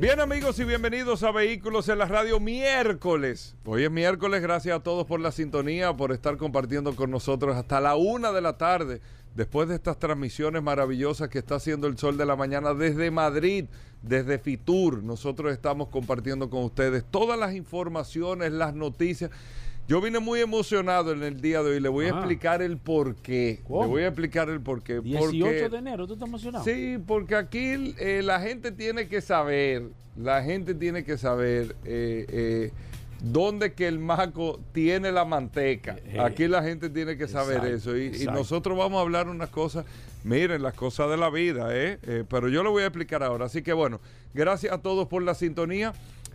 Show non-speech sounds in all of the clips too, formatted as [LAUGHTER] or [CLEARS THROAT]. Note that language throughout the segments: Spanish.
Bien amigos y bienvenidos a Vehículos en la Radio miércoles. Hoy es miércoles, gracias a todos por la sintonía, por estar compartiendo con nosotros hasta la una de la tarde, después de estas transmisiones maravillosas que está haciendo el sol de la mañana desde Madrid, desde Fitur. Nosotros estamos compartiendo con ustedes todas las informaciones, las noticias. Yo vine muy emocionado en el día de hoy. Le voy a explicar el por qué. ¿Cómo? Le voy a explicar el por qué. 18 Porque- de enero, ¿tú estás emocionado? Sí, porque aquí eh, la gente tiene que saber, la gente tiene que saber eh, eh, dónde que el maco tiene la manteca. Eh, Aquí la gente tiene que saber exacto, eso. Y, y nosotros vamos a hablar unas cosas, miren, las cosas de la vida, ¿eh? Eh, pero yo lo voy a explicar ahora. Así que bueno, gracias a todos por la sintonía.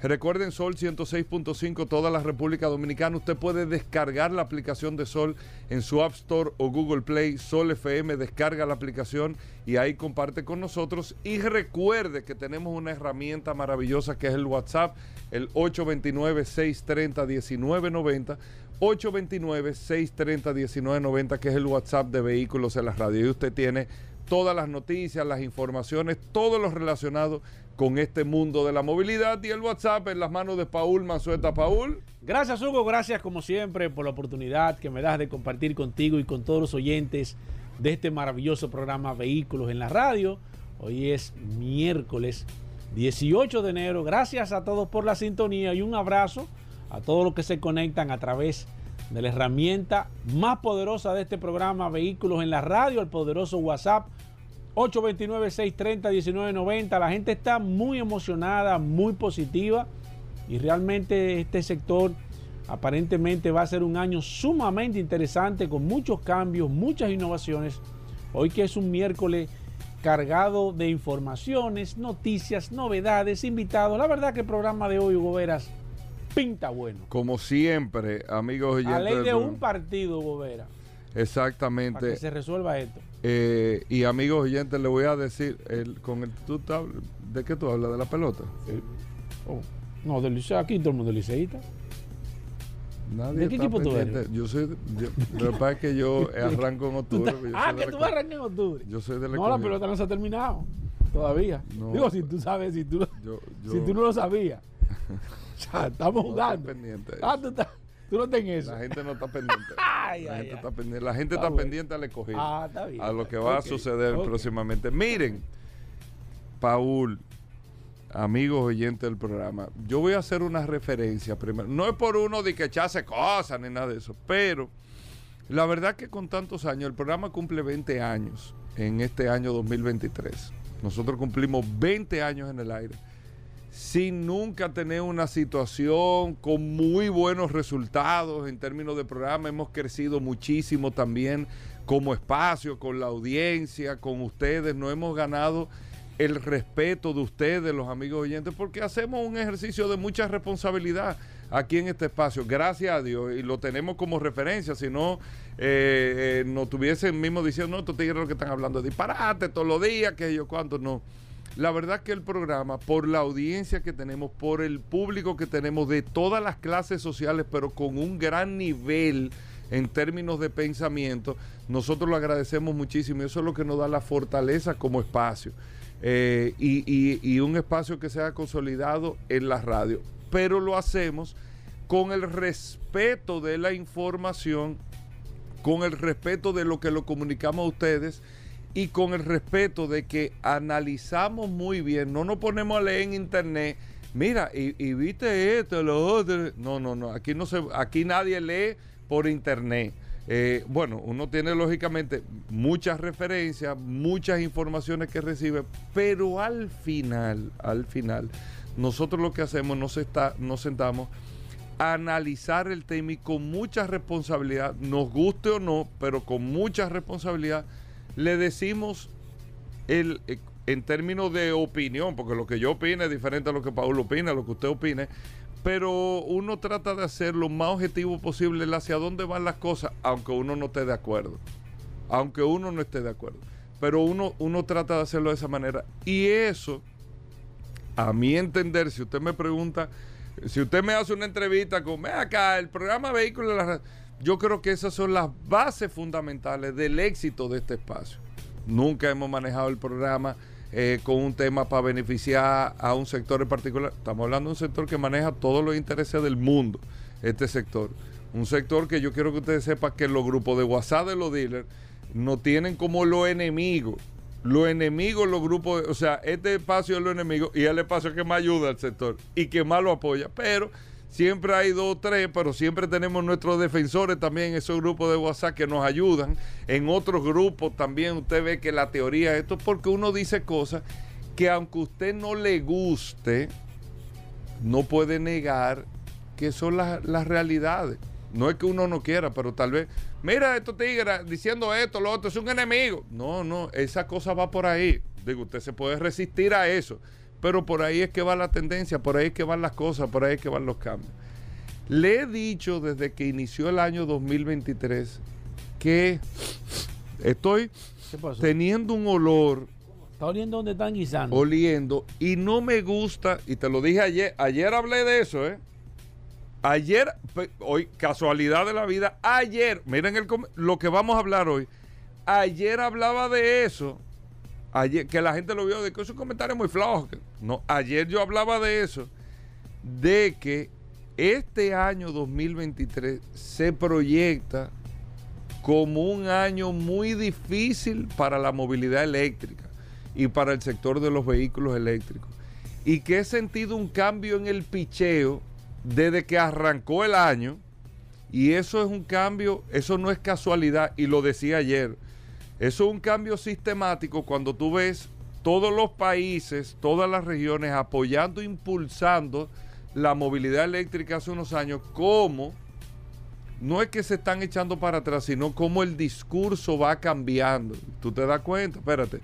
Recuerden Sol 106.5, toda la República Dominicana. Usted puede descargar la aplicación de Sol en su App Store o Google Play. Sol FM, descarga la aplicación y ahí comparte con nosotros. Y recuerde que tenemos una herramienta maravillosa que es el WhatsApp, el 829-630-1990. 829-630-1990, que es el WhatsApp de Vehículos en la Radio. Y usted tiene todas las noticias, las informaciones, todo lo relacionado con este mundo de la movilidad. Y el WhatsApp en las manos de Paul Manzueta. Paul. Gracias, Hugo. Gracias, como siempre, por la oportunidad que me das de compartir contigo y con todos los oyentes de este maravilloso programa Vehículos en la Radio. Hoy es miércoles 18 de enero. Gracias a todos por la sintonía y un abrazo a todos los que se conectan a través de la herramienta más poderosa de este programa Vehículos en la Radio, el poderoso WhatsApp 829-630-1990. La gente está muy emocionada, muy positiva y realmente este sector aparentemente va a ser un año sumamente interesante con muchos cambios, muchas innovaciones. Hoy que es un miércoles cargado de informaciones, noticias, novedades, invitados. La verdad que el programa de hoy, Hugo Veras, pinta bueno. Como siempre, amigos oyentes. A ley de un partido, Hugo Veras, para que Exactamente. se resuelva esto. Eh, y amigos oyentes, le voy a decir, el, con el, ¿tú ¿de qué tú hablas? ¿De la pelota? Oh, No, del liceo, aquí todo el mundo liceísta. Nadie ¿De qué equipo tú eres? Yo soy, de- yo- lo que pasa es que yo [LAUGHS] arranco en octubre. yo ah, que tú equipo- vas a arrancar en octubre. Yo soy del No, la pelota no se ha terminado todavía. No, Digo, si pues, tú sabes, si tú, Yo, yo- si tú no lo sabías. [LAUGHS] O sea, estamos no jugando. Ah, tú, estás- tú no estás en eso. La gente no está pendiente. [LAUGHS] Ay, la ay, gente ay. está pendiente, la gente Está está bueno. pendiente al escogido. Ah, está bien. a lo que va a suceder próximamente. Miren, Paul, amigos oyentes del programa, yo voy a hacer una referencia primero. No es por uno de que echase cosas ni nada de eso, pero la verdad que con tantos años, el programa cumple 20 años en este año 2023. Nosotros cumplimos 20 años en el aire sin nunca tener una situación con muy buenos resultados en términos de programa. Hemos crecido muchísimo también como espacio, con la audiencia, con ustedes. No hemos ganado el respeto de ustedes, los amigos oyentes, porque hacemos un ejercicio de mucha responsabilidad aquí en este espacio, gracias a Dios, y lo tenemos como referencia, si no eh, eh, nos tuviesen mismo diciendo, no, estos tigres lo que están hablando disparate todos los días, que yo cuánto, no. La verdad que el programa, por la audiencia que tenemos, por el público que tenemos de todas las clases sociales, pero con un gran nivel en términos de pensamiento, nosotros lo agradecemos muchísimo y eso es lo que nos da la fortaleza como espacio. Eh, y, y- un espacio que sea consolidado en la radio. Pero lo hacemos con el respeto de la información, con el respeto de lo que lo comunicamos a ustedes y con el respeto de que analizamos muy bien, no nos ponemos a leer en internet, mira, y, viste esto, lo otro. No, no, no, aquí no se, aquí nadie lee por internet. Eh, bueno, uno tiene lógicamente muchas referencias, muchas informaciones que recibe, pero al final, al final, nosotros lo que hacemos, nos, está, nos sentamos a analizar el tema y con mucha responsabilidad, nos guste o no, pero con mucha responsabilidad, le decimos el, eh, en términos de opinión, porque lo que yo opine es diferente a lo que Paul opina, lo que usted opine, pero uno trata de hacer lo más objetivo posible hacia dónde van las cosas, aunque uno no esté de acuerdo. Aunque uno no esté de acuerdo. Pero uno, uno trata de hacerlo de esa manera. Y eso, a mi entender, si usted me pregunta, si usted me hace una entrevista con, acá, el programa Vehículos de la Radio", yo creo que esas son las bases fundamentales del éxito de este espacio. Nunca hemos manejado el programa eh, con un tema para beneficiar a un sector en particular. Estamos hablando de un sector que maneja todos los intereses del mundo, este sector. Un sector que yo quiero que ustedes sepan que los grupos de WhatsApp de los dealers no tienen como los enemigos. Los enemigos, los grupos, o sea, este espacio es los enemigos y es el espacio que más ayuda al sector y que más lo apoya. Pero siempre hay dos o tres, pero siempre tenemos nuestros defensores también esos grupos de WhatsApp que nos ayudan. En otros grupos también usted ve que la teoría, esto es porque uno dice cosas que aunque usted no le guste, no puede negar que son las, las realidades. No es que uno no quiera, pero tal vez, mira estos tigres diciendo esto, lo otro, es un enemigo. No, no, esa cosa va por ahí. Digo, usted se puede resistir a eso, pero por ahí es que va la tendencia, por ahí es que van las cosas, por ahí es que van los cambios. Le he dicho desde que inició el año 2023 que estoy teniendo un olor Está oliendo donde están guisando. oliendo y no me gusta, y te lo dije ayer, ayer hablé de eso, ¿eh? Ayer, hoy, casualidad de la vida, ayer, miren el, lo que vamos a hablar hoy, ayer hablaba de eso, ayer, que la gente lo vio, de que es un comentario muy flojo, que- no, ayer yo hablaba de eso, de que este año 2023 se proyecta como un año muy difícil para la movilidad eléctrica y para el sector de los vehículos eléctricos. Y que he sentido un cambio en el picheo desde que arrancó el año. Y eso es un cambio, eso no es casualidad, y lo decía ayer. Eso es un cambio sistemático cuando tú ves todos los países, todas las regiones apoyando, impulsando la movilidad eléctrica hace unos años, como no es que se están echando para atrás, sino como el discurso va cambiando. Tú te das cuenta, espérate,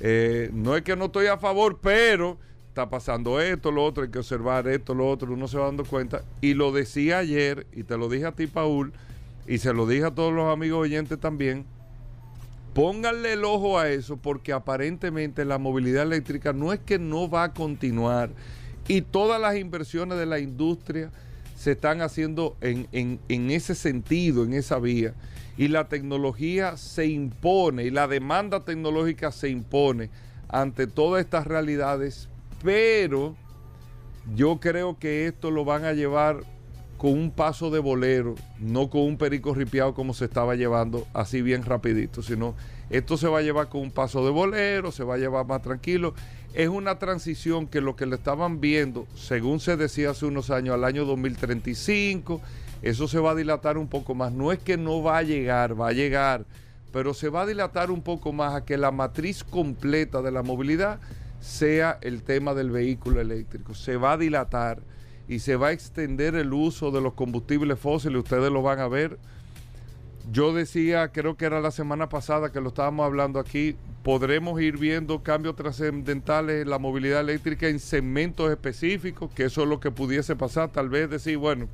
eh, no es que no estoy a favor, pero está pasando esto, lo otro, hay que observar esto, lo otro, uno se va dando cuenta. Y lo decía ayer, y te lo dije a ti, Paul, y se lo dije a todos los amigos oyentes también, pónganle el ojo a eso, porque aparentemente la movilidad eléctrica no es que no va a continuar, y todas las inversiones de la industria se están haciendo en, en- en ese sentido, en esa vía. Y la tecnología se impone y la demanda tecnológica se impone ante todas estas realidades, pero yo creo que esto lo van a llevar con un paso de bolero, no con un perico ripiado como se estaba llevando así bien rapidito, sino esto se va a llevar con un paso de bolero, se va a llevar más tranquilo. Es una transición que lo que le estaban viendo, según se decía hace unos años, al año 2035, eso se va a dilatar un poco más. No es que no va a llegar, va a llegar, pero se va a dilatar un poco más a que la matriz completa de la movilidad sea el tema del vehículo eléctrico. Se va a dilatar y se va a extender el uso de los combustibles fósiles. Ustedes lo van a ver. Yo decía, creo que era la semana pasada que lo estábamos hablando aquí, podremos ir viendo cambios trascendentales en la movilidad eléctrica en segmentos específicos, que eso es lo que pudiese pasar, tal vez decir, bueno,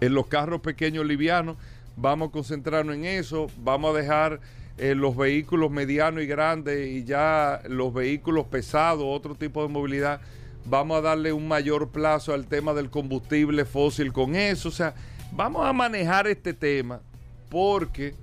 en los carros pequeños livianos, vamos a concentrarnos en eso, vamos a dejar eh, los vehículos medianos y grandes y ya los vehículos pesados, otro tipo de movilidad, vamos a darle un mayor plazo al tema del combustible fósil con eso, o sea, vamos a manejar este tema porque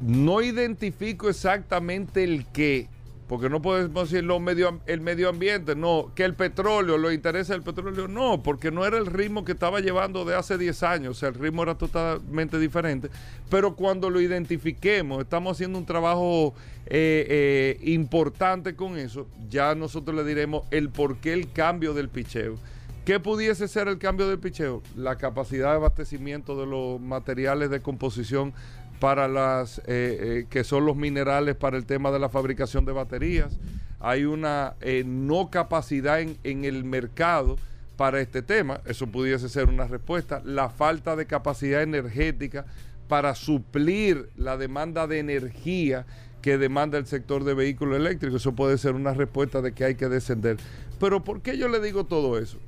no identifico exactamente el qué, porque no podemos decir lo medio, el medio ambiente, no, que el petróleo, lo interesa el petróleo, no, porque no era el ritmo que estaba llevando de hace 10 años, o sea, el ritmo era totalmente diferente, pero cuando lo identifiquemos, estamos haciendo un trabajo eh, eh, importante con eso, ya nosotros le diremos el por qué el cambio del picheo. ¿Qué pudiese ser el cambio del picheo? La capacidad de abastecimiento de los materiales de composición para las eh, eh, que son los minerales para el tema de la fabricación de baterías. Hay una eh, no capacidad en, en el mercado para este tema. Eso pudiese ser una respuesta. La falta de capacidad energética para suplir la demanda de energía que demanda el sector de vehículos eléctricos. Eso puede ser una respuesta de que hay que descender. Pero ¿por qué yo le digo todo eso?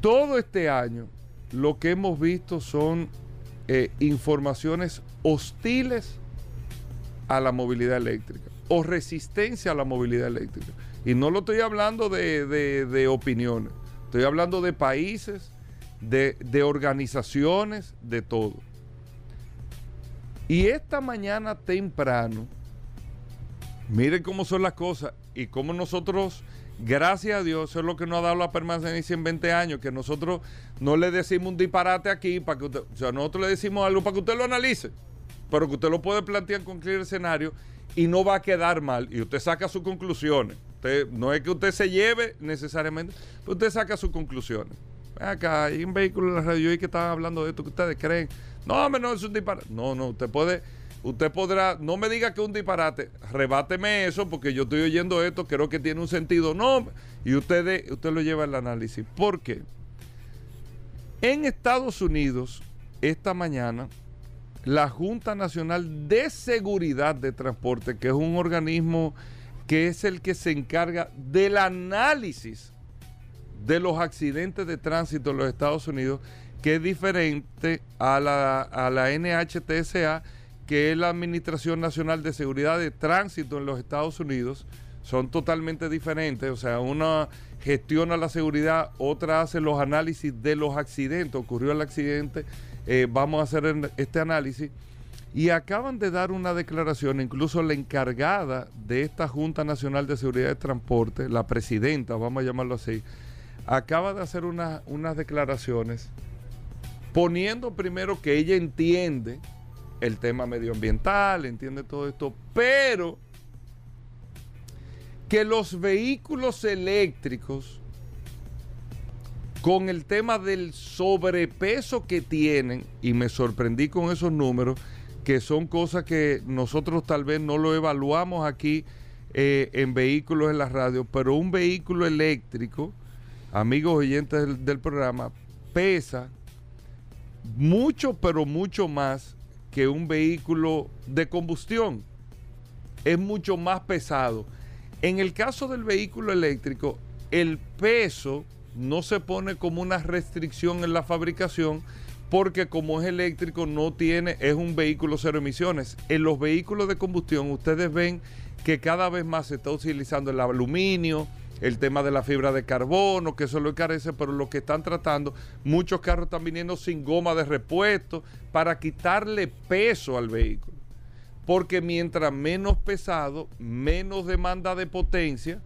Todo este año lo que hemos visto son eh, informaciones hostiles a la movilidad eléctrica o resistencia a la movilidad eléctrica. Y no lo estoy hablando de, de opiniones, estoy hablando de países, de, de organizaciones, de todo. Y esta mañana temprano, miren cómo son las cosas y cómo nosotros, gracias a Dios, eso es lo que nos ha dado la permanencia en 20 años, que nosotros no le decimos un disparate aquí para que usted, o sea, nosotros le decimos algo para que usted lo analice, pero que usted lo puede plantear en cualquier escenario y no va a quedar mal y usted saca sus conclusiones. No es que usted se lleve necesariamente, pero usted saca sus conclusiones. Acá hay un vehículo en la radio y que estaban hablando de esto que ustedes creen. No, hombre, no es un disparate. No, no, usted puede, usted podrá, no me diga que es un disparate, rebáteme eso porque yo estoy oyendo esto, creo que tiene un sentido. No, y usted, usted lo lleva al análisis. ¿Por qué? En Estados Unidos, esta mañana, la Junta Nacional de Seguridad de Transporte, que es un organismo que es el que se encarga del análisis de los accidentes de tránsito en los Estados Unidos, que es diferente a la, a la NHTSA, que es la Administración Nacional de Seguridad de Tránsito en los Estados Unidos. Son totalmente diferentes, o sea, una gestiona la seguridad, otra hace los análisis de los accidentes. Ocurrió el accidente, eh, vamos a hacer este análisis. Y acaban de dar una declaración, incluso la encargada de esta Junta Nacional de Seguridad de Transporte, la presidenta, vamos a llamarlo así, acaba de hacer unas declaraciones poniendo primero que ella entiende el tema medioambiental, entiende todo esto, pero que los vehículos eléctricos con el tema del sobrepeso que tienen, y me sorprendí con esos números, que son cosas que nosotros tal vez no lo evaluamos aquí eh, en vehículos en la radio, pero un vehículo eléctrico, amigos oyentes del, del programa, pesa mucho, pero mucho más que un vehículo de combustión. Es mucho más pesado. En el caso del vehículo eléctrico, el peso no se pone como una restricción en la fabricación porque como es eléctrico no tiene, es un vehículo cero emisiones. En los vehículos de combustión ustedes ven que cada vez más se está utilizando el aluminio, el tema de la fibra de carbono, que eso lo encarece, pero lo que están tratando, muchos carros están viniendo sin goma de repuesto para quitarle peso al vehículo. Porque mientras menos pesado, menos demanda de potencia,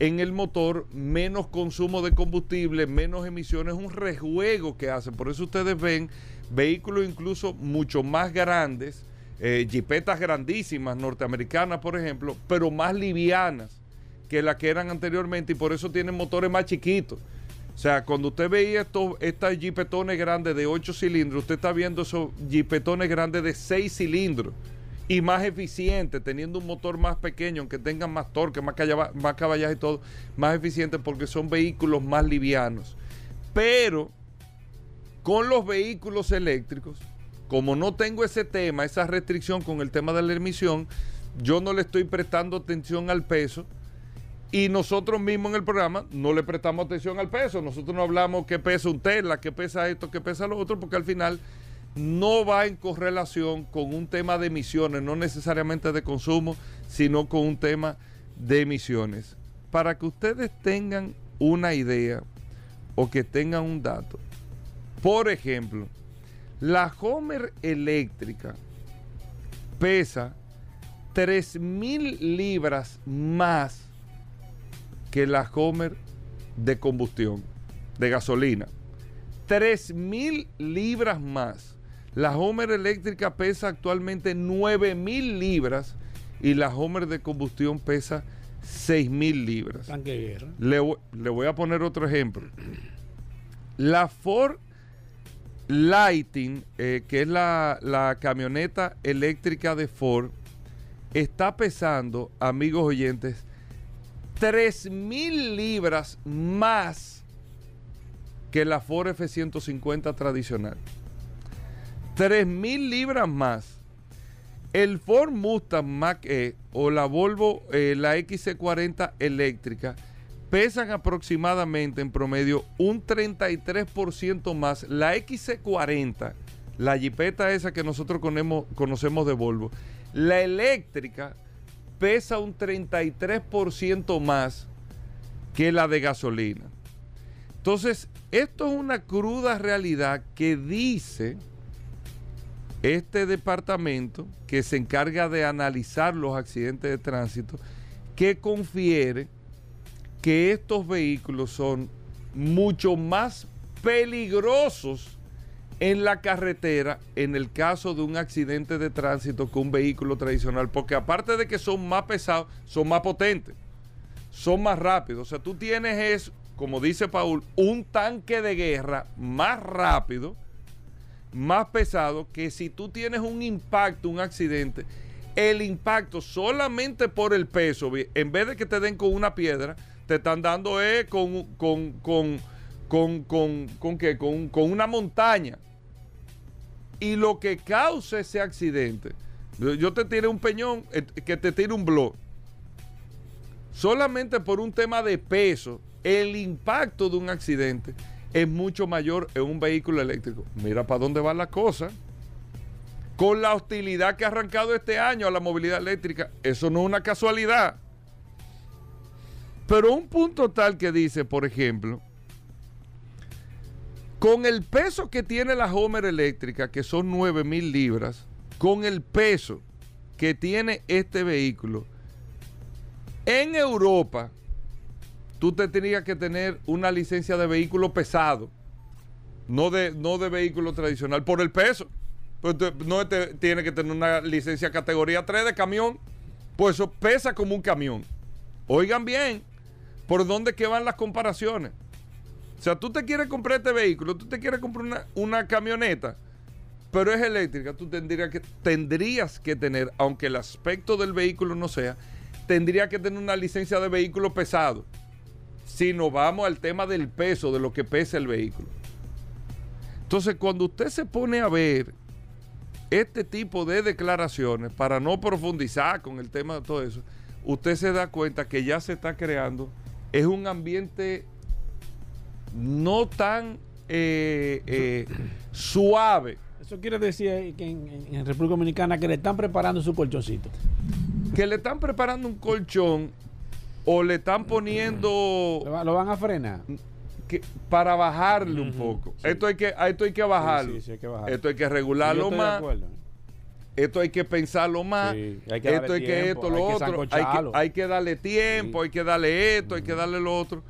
en el motor, menos consumo de combustible, menos emisiones, un rejuego que hacen. Por eso ustedes ven vehículos incluso mucho más grandes, eh, jipetas grandísimas, norteamericanas, por ejemplo, pero más livianas que las que eran anteriormente y por eso tienen motores más chiquitos. O sea, cuando usted veía estos, estas jipetones grandes de 8 cilindros, usted está viendo esos jipetones grandes de 6 cilindros y más eficiente, teniendo un motor más pequeño, aunque tengan más torque, más, más caballaje y todo, más eficiente porque son vehículos más livianos. Pero con los vehículos eléctricos, como no tengo ese tema, esa restricción con el tema de la emisión, yo no le estoy prestando atención al peso y nosotros mismos en el programa no le prestamos atención al peso. Nosotros no hablamos qué pesa un Tesla, qué pesa esto, qué pesa lo otro, porque al final no va en correlación con un tema de emisiones, no necesariamente de consumo, sino con un tema de emisiones. Para que ustedes tengan una idea o que tengan un dato, por ejemplo, la Homer eléctrica pesa 3.000 libras más que la Homer de combustión, de gasolina. 3.000 libras más. La Homer eléctrica pesa actualmente 9 mil libras y la Homer de combustión pesa 6 mil libras. Le, le, voy a poner otro ejemplo. La Ford Lighting, eh, que es la, la camioneta eléctrica de Ford, está pesando, amigos oyentes, 3 mil libras más que la Ford F-150 tradicional. 3 mil libras más. El Ford Mustang Mach-E o la Volvo, eh, la XC40 eléctrica, pesan aproximadamente en promedio un 33% más. La XC40, la jipeta esa que nosotros conocemos de Volvo, la eléctrica pesa un 33% más que la de gasolina. Entonces, esto es una cruda realidad que dice este departamento que se encarga de analizar los accidentes de tránsito, que confiere que estos vehículos son mucho más peligrosos en la carretera en el caso de un accidente de tránsito que un vehículo tradicional, porque aparte de que son más pesados, son más potentes, son más rápidos. O sea, tú tienes es, como dice Paul, un tanque de guerra más rápido, más pesado, que si tú tienes un impacto, un accidente, el impacto solamente por el peso, en vez de que te den con una piedra, te están dando eh, con, con, con, con, con, con, ¿qué? con, con una montaña y lo que causa ese accidente, yo te tiré un peñón eh, que te tire un blog, solamente por un tema de peso, el impacto de un accidente es mucho mayor en un vehículo eléctrico. Mira para dónde va la cosa. Con la hostilidad que ha arrancado este año a la movilidad eléctrica, eso no es una casualidad. Pero un punto tal que dice, por ejemplo, con el peso que tiene la Homer eléctrica, que son 9 mil libras, con el peso que tiene este vehículo, en Europa, tú te tenías que tener una licencia de vehículo pesado, no de, no de vehículo tradicional, por el peso. Pues no tiene que tener una licencia categoría 3 de camión, pues eso pesa como un camión. Oigan bien, ¿por dónde que van las comparaciones? O sea, tú te quieres comprar este vehículo, tú te quieres comprar una, camioneta, pero es eléctrica, tú tendrías que, tendrías que tener, aunque el aspecto del vehículo no sea, tendría que tener una licencia de vehículo pesado. Si nos vamos al tema del peso, de lo que pesa el vehículo. Entonces, cuando usted se pone a ver este tipo de declaraciones, para no profundizar con el tema de todo eso, usted se da cuenta que ya se está creando, es un ambiente no tan eh, eh, suave. Eso quiere decir que en, República Dominicana que le están preparando su colchoncito. Que le están preparando un colchón o le están poniendo... ¿Lo van a frenar? Que, para bajarle un poco. Esto, hay que, esto hay que bajarlo. Esto hay que regularlo más. Esto hay que pensarlo más. esto hay que esto, lo otro. Que, hay que darle tiempo, hay que darle esto, hay que darle lo otro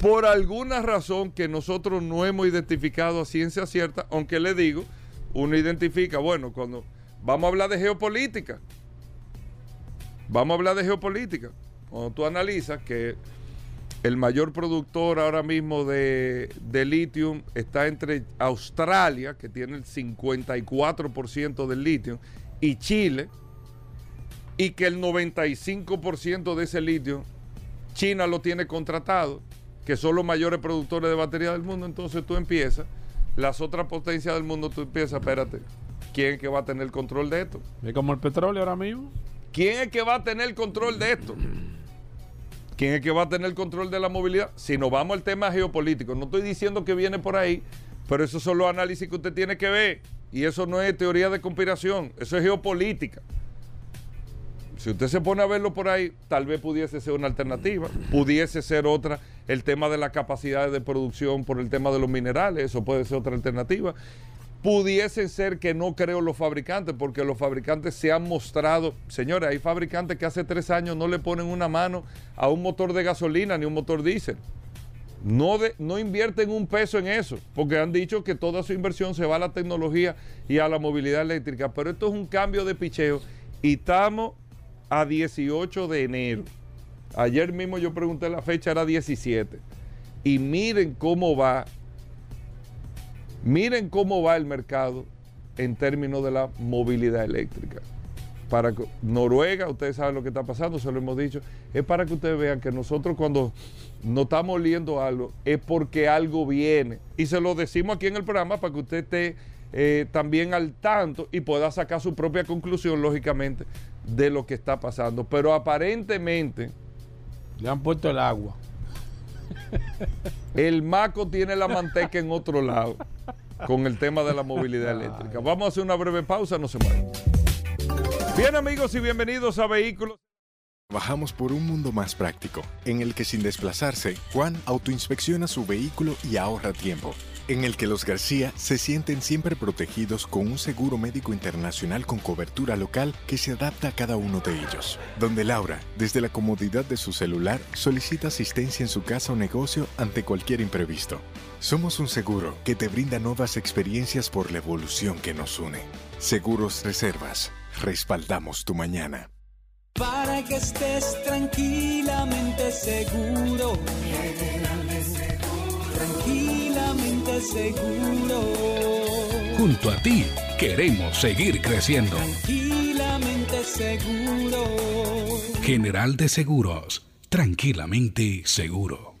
por alguna razón que nosotros no hemos identificado a ciencia cierta, aunque le digo, uno identifica, bueno, cuando vamos a hablar de geopolítica, vamos a hablar de geopolítica, cuando tú analizas que el mayor productor ahora mismo de, de litio está entre Australia, que tiene el 54% del litio, y Chile, y que el 95% de ese litio China lo tiene contratado que son los mayores productores de baterías del mundo, entonces tú empiezas, las otras potencias del mundo, tú empiezas, espérate, ¿quién es que va a tener el control de esto? ¿Es como el petróleo ahora mismo? ¿Quién es que va a tener el control de esto? ¿Quién es que va a tener el control de la movilidad? Si nos vamos al tema geopolítico, no estoy diciendo que viene por ahí, pero esos son los análisis que usted tiene que ver. Y eso no es teoría de conspiración, eso es geopolítica. Si usted se pone a verlo por ahí, tal vez pudiese ser una alternativa, pudiese ser otra, el tema de la capacidad de producción por el tema de los minerales, eso puede ser otra alternativa. Pudiese ser que no creo los fabricantes, porque los fabricantes se han mostrado, señores, hay fabricantes que hace tres años no le ponen una mano a un motor de gasolina ni un motor diésel. No, de, no invierten un peso en eso, porque han dicho que toda su inversión se va a la tecnología y a la movilidad eléctrica. Pero esto es un cambio de picheo y estamos a 18 de enero. Ayer mismo yo pregunté la fecha, era 17. Y miren cómo va, miren cómo va el mercado en términos de la movilidad eléctrica. Para Noruega, ustedes saben lo que está pasando, se lo hemos dicho, es para que ustedes vean que nosotros cuando no estamos oliendo algo es porque algo viene. Y se lo decimos aquí en el programa para que usted esté eh, también al tanto y pueda sacar su propia conclusión, lógicamente, de lo que está pasando. Pero aparentemente Le han puesto el agua. [LAUGHS] el maco tiene la manteca en otro lado con el tema de la movilidad eléctrica. Vamos a hacer una breve pausa, no se muevan. Bien amigos y bienvenidos a Vehículos. Trabajamos por un mundo más práctico, en el que sin desplazarse, Juan autoinspecciona su vehículo y ahorra tiempo. En el que los García se sienten siempre protegidos con un seguro médico internacional con cobertura local que se adapta a cada uno de ellos. Donde Laura, desde la comodidad de su celular, solicita asistencia en su casa o negocio ante cualquier imprevisto. Somos un seguro que te brinda nuevas experiencias por la evolución que nos une. Seguros Reservas. Respaldamos tu mañana. Para que estés tranquilamente seguro. Tranquilamente. Junto a ti queremos seguir creciendo. Tranquilamente seguro. General de Seguros, tranquilamente seguro.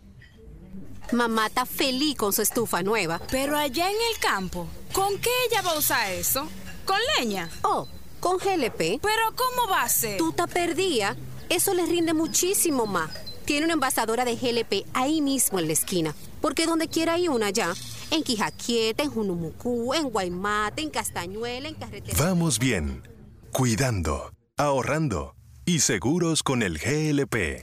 Mamá está feliz con su estufa nueva. Pero allá en el campo, ¿con qué ella va a usar eso? ¿Con leña? Oh, con GLP. ¿Pero cómo va a ser? Tú te perdía. Eso le rinde muchísimo más. Tiene una envasadora de GLP ahí mismo en la esquina. Porque donde quiera hay una ya. En Quijaquieta, en Junumucú, en Guaymate, en Castañuela, en Carretera. Vamos bien. Cuidando, ahorrando y seguros con el GLP.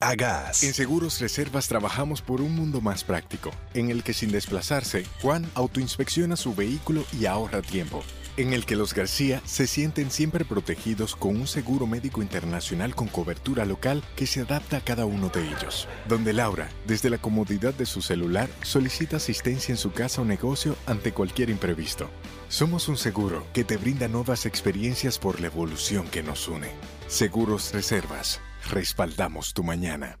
Agas. En Seguros Reservas trabajamos por un mundo más práctico, en el que sin desplazarse, Juan autoinspecciona su vehículo y ahorra tiempo. En el que los García se sienten siempre protegidos con un seguro médico internacional con cobertura local que se adapta a cada uno de ellos. Donde Laura, desde la comodidad de su celular, solicita asistencia en su casa o negocio ante cualquier imprevisto. Somos un seguro que te brinda nuevas experiencias por la evolución que nos une. Seguros Reservas. Respaldamos tu mañana.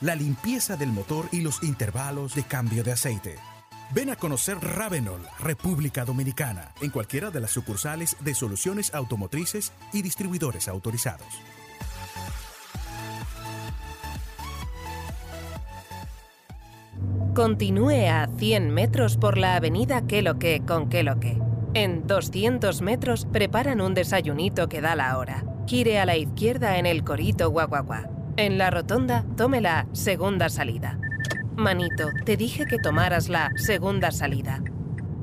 la limpieza del motor y los intervalos de cambio de aceite. Ven a conocer Ravenol, República Dominicana, en cualquiera de las sucursales de soluciones automotrices y distribuidores autorizados. Continúe a 100 metros por la avenida Que lo que con Que lo que. En 200 metros preparan un desayunito que da la hora. Gire a la izquierda en el Corito Guaguaguá. En la rotonda, tome la segunda salida. Manito, te dije que tomaras la segunda salida.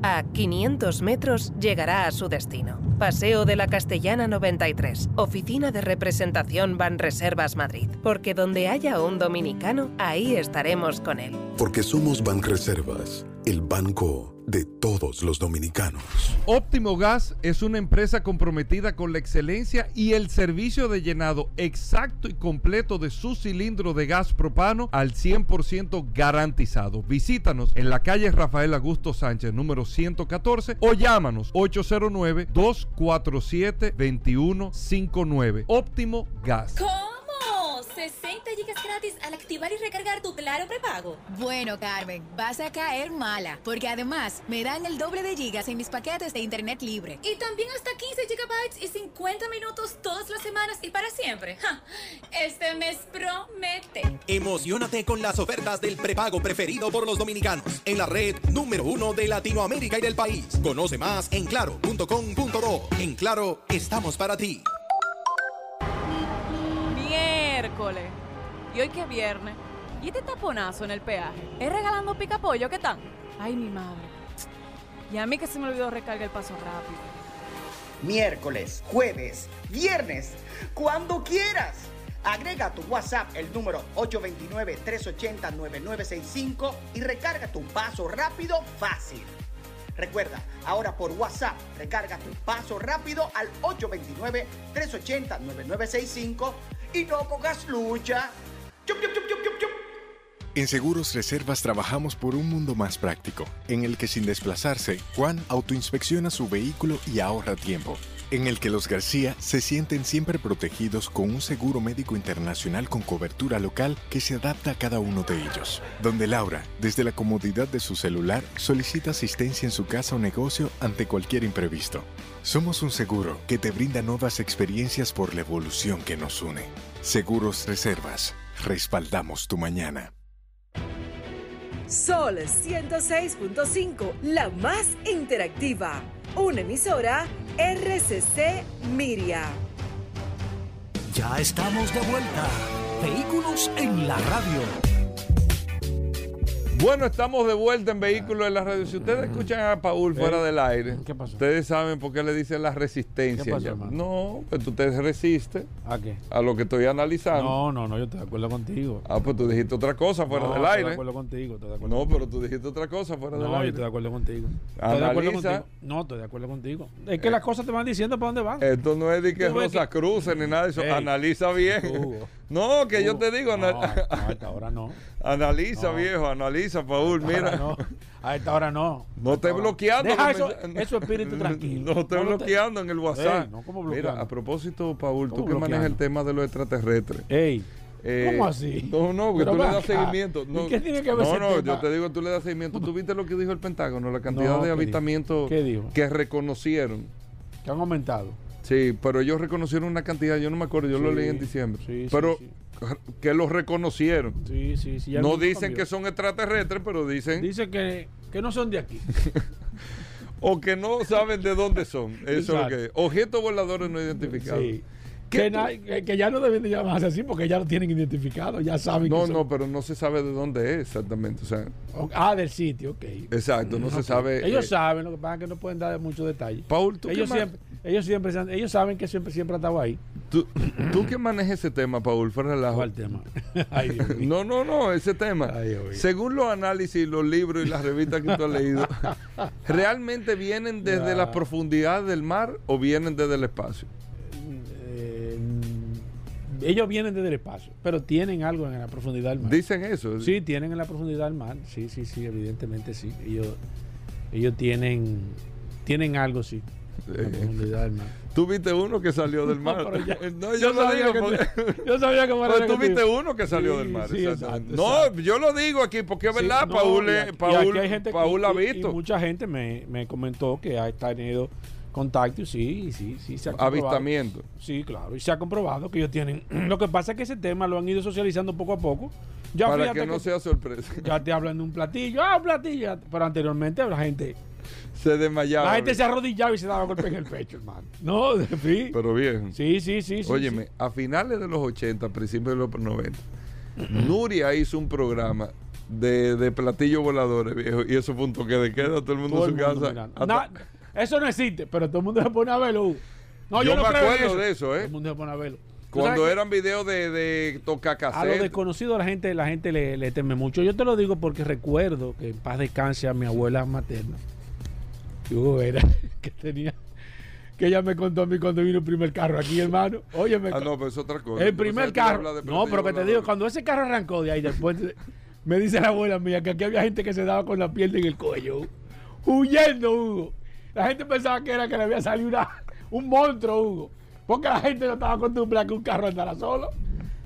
A 500 metros llegará a su destino. Paseo de la Castellana 93, Oficina de Representación Banreservas Madrid. Porque donde haya un dominicano, ahí estaremos con él. Porque somos Banreservas, el banco de todos los dominicanos. Óptimo Gas es una empresa comprometida con la excelencia y el servicio de llenado exacto y completo de su cilindro de gas propano al 100% garantizado. Visítanos en la calle Rafael Augusto Sánchez, número 114, o llámanos 809-247-2159. Óptimo Gas. ¿Cómo? 60 gigas gratis al activar y recargar tu Claro prepago. Bueno, Carmen, vas a caer mala, porque además me dan el doble de gigas en mis paquetes de internet libre. Y también hasta 15 gigabytes y 50 minutos todas las semanas y para siempre. ¡Ja! Este mes promete. Emocionate con las ofertas del prepago preferido por los dominicanos en la red número uno de Latinoamérica y del país. Conoce más en claro.com.do. En Claro, estamos para ti. Miércoles. Y hoy que es viernes. ¿Y este taponazo en el peaje? ¿Es regalando pica pollo? ¿Qué tal? Ay, mi madre. Y a mí que se me olvidó recargar el paso rápido. Miércoles, jueves, viernes, cuando quieras. Agrega a tu WhatsApp el número 829-380-9965 y recarga tu paso rápido fácil. Recuerda, ahora por WhatsApp, recarga tu paso rápido al 829-380-9965 y no cojas lucha. En Seguros Reservas trabajamos por un mundo más práctico, en el que sin desplazarse, Juan autoinspecciona su vehículo y ahorra tiempo. En el que los García se sienten siempre protegidos con un seguro médico internacional con cobertura local que se adapta a cada uno de ellos. Donde Laura, desde la comodidad de su celular, solicita asistencia en su casa o negocio ante cualquier imprevisto. Somos un seguro que te brinda nuevas experiencias por la evolución que nos une. Seguros Reservas. Respaldamos tu mañana. Sol 106.5, la más interactiva. Una emisora RCC Miria. Ya estamos de vuelta. Vehículos en la radio. Bueno, estamos de vuelta en Vehículos en la Radio. Si ustedes escuchan a Paul fuera del aire, ¿Qué pasó? ustedes saben por qué le dicen la resistencia. ¿Qué pasó, hermano? No, pues tú te resistes ¿A qué? a lo que estoy analizando. No, no, no, yo estoy de acuerdo contigo. Ah, pues tú dijiste otra cosa fuera No, del Estoy aire. de acuerdo contigo, estoy de acuerdo No, pero tú dijiste otra cosa fuera del No, yo aire. estoy de acuerdo contigo. Estoy de acuerdo contigo. No, estoy de acuerdo contigo. Es que las cosas te van diciendo para dónde van. Esto no es de que Rosa que- Cruz ni nada de eso. Ey, Analiza bien. Hugo. No, que yo Hugo. te digo, No, a- a esta hora no. [LAUGHS] analiza, No. viejo, analiza, Paul. Mira. no. A esta hora no. No esté bloqueando. Deja eso, mensajes. eso espíritu tranquilo. [LAUGHS] No esté No te- bloqueando en el WhatsApp. Ey, no, ¿cómo Mira, a propósito, Paul, tú ¿Cómo que manejas el tema de los extraterrestres. Ey, Eh, ¿cómo así? No, no, porque Pero tú le das acá. seguimiento. ¿Y No, qué tiene que ver No, no, tema? yo te digo, tú le das seguimiento. ¿Tú viste lo que dijo el Pentágono? La cantidad de ¿qué dijo? avistamientos ¿Qué dijo? que reconocieron. que han aumentado. Sí, pero ellos reconocieron una cantidad, yo no me acuerdo, yo lo leí en diciembre. sí, sí, pero sí. que los reconocieron. Sí, sí, sí. No dicen cambió. que son extraterrestres, pero dicen Dice que, que no son de aquí. [LAUGHS] o que no saben de dónde son. Eso es lo que Objetos voladores no identificados. Sí. ¿Qué Que, na- ya no deben de llamarse así porque ya lo tienen identificado, ya saben No, que no, pero no se sabe de dónde es exactamente. O sea, Ah, del sitio, ok. exacto, no se sabe. Ellos eh, saben, lo que pasa es que no pueden dar muchos detalles. Paul, ¿tú ellos siempre, ellos siempre, se han- ellos saben que siempre, siempre ha estado ahí. Tú, tú que manejas ese tema, Paul, fuera relajo. ¿Cuál tema? [LAUGHS] Ay, Dios mío. No, no, no, ese tema. Ay. Según los análisis, los libros y las revistas que tú has leído, [LAUGHS] ¿realmente vienen desde la profundidad del mar o vienen desde el espacio? Ellos vienen desde el espacio, pero tienen algo en la profundidad del mar. Dicen eso. Sí, tienen en la profundidad del mar. Sí, sí, sí, evidentemente sí. Ellos, ellos tienen, tienen algo, sí. En la profundidad del mar. Tú viste uno que salió del [LAUGHS] mar. No, ya- [LAUGHS] No, yo, yo sabía digo que yo sabía que [LAUGHS] era tú que viste uno que salió Sí, del mar. sí, exacto, no, yo lo digo aquí porque es Sí, verdad, no, Paul, y aquí- y Paul, aquí hay gente- Paul y- ha y- visto. Y mucha gente me, me comentó que ha tenido contacto sí, sí, sí. Se ha comprobado. Avistamiento. Sí, claro. Y se ha comprobado que ellos tienen. [CLEARS THROAT] Lo que pasa es que ese tema lo han ido socializando poco a poco. Ya para que no sea sorpresa. [LAUGHS] Ya te hablan de un platillo. Ah, un platillo. Pero anteriormente la gente. Se desmayaba. La gente se arrodillaba y se daba golpe en el pecho, hermano. [LAUGHS] No, sí. Pero bien. Sí, sí, sí. Óyeme, sí. a finales de los 80, principios de los 90, [CLEARS THROAT] Nuria hizo un programa de, de platillos voladores, viejo, y eso fue un toque de queda, todo el mundo Todo en su mundo casa. hasta- Na- eso no existe, pero todo el mundo se pone a verlo. No, yo, Yo no me creo acuerdo de eso, ¿eh? Todo el mundo se pone a verlo. ¿Tú Cuando eran videos de, de tocar que A lo desconocido la gente, la gente le, le teme mucho. Yo te lo digo porque recuerdo que en paz descanse a mi abuela materna. Hugo Vera, [LAUGHS] que tenía. Que ella me contó a mí cuando vino el primer carro aquí, hermano. Oye, me Ah, no, pero es otra cosa. El primer o sea, carro. No, pero que te digo, cuando ese carro arrancó de ahí, después me dice la abuela mía que aquí había gente que se daba con la pierna en el cuello. Huyendo, Hugo. La gente pensaba que era que le había salido una, un monstruo, Hugo. Porque la gente no estaba acostumbrada a que un carro andara solo.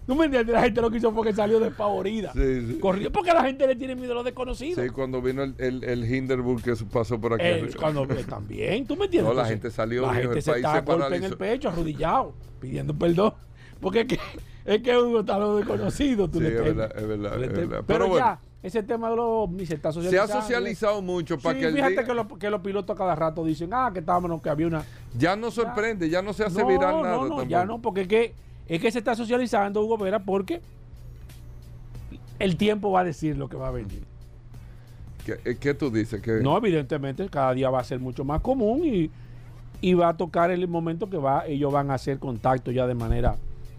¿Tú me entiendes? La gente lo que hizo fue que salió despavorida. Sí, sí. Corrió porque la gente le tiene miedo a lo desconocido. Sí, cuando vino el, el, el Hindenburg que pasó por aquí. Eh, arriba. cuando eh, también, ¿tú me entiendes? No, la Entonces, gente salió, La gente el se país está se golpe en el pecho, arrodillado, pidiendo perdón. Porque es que, es que uno está lo desconocido. Tú Sí, le es verdad, es verdad, es. Pero, Pero bueno. Ese tema de los ovnis se está Se ha socializando. socializado mucho para Sí, que el fíjate día- que, lo- que los pilotos cada rato dicen, ah, que estábamos, que había una... ya no sorprende, ya no se hace no, viral nada. no, no, tampoco. ya no, porque es que, es que se está socializando, Hugo Vera, porque el tiempo va a decir lo que va a venir. ¿Qué, eh, qué tú dices? Que No, evidentemente, cada día va a ser mucho más común y, y va a tocar el momento que va, ellos van a hacer contacto ya de manera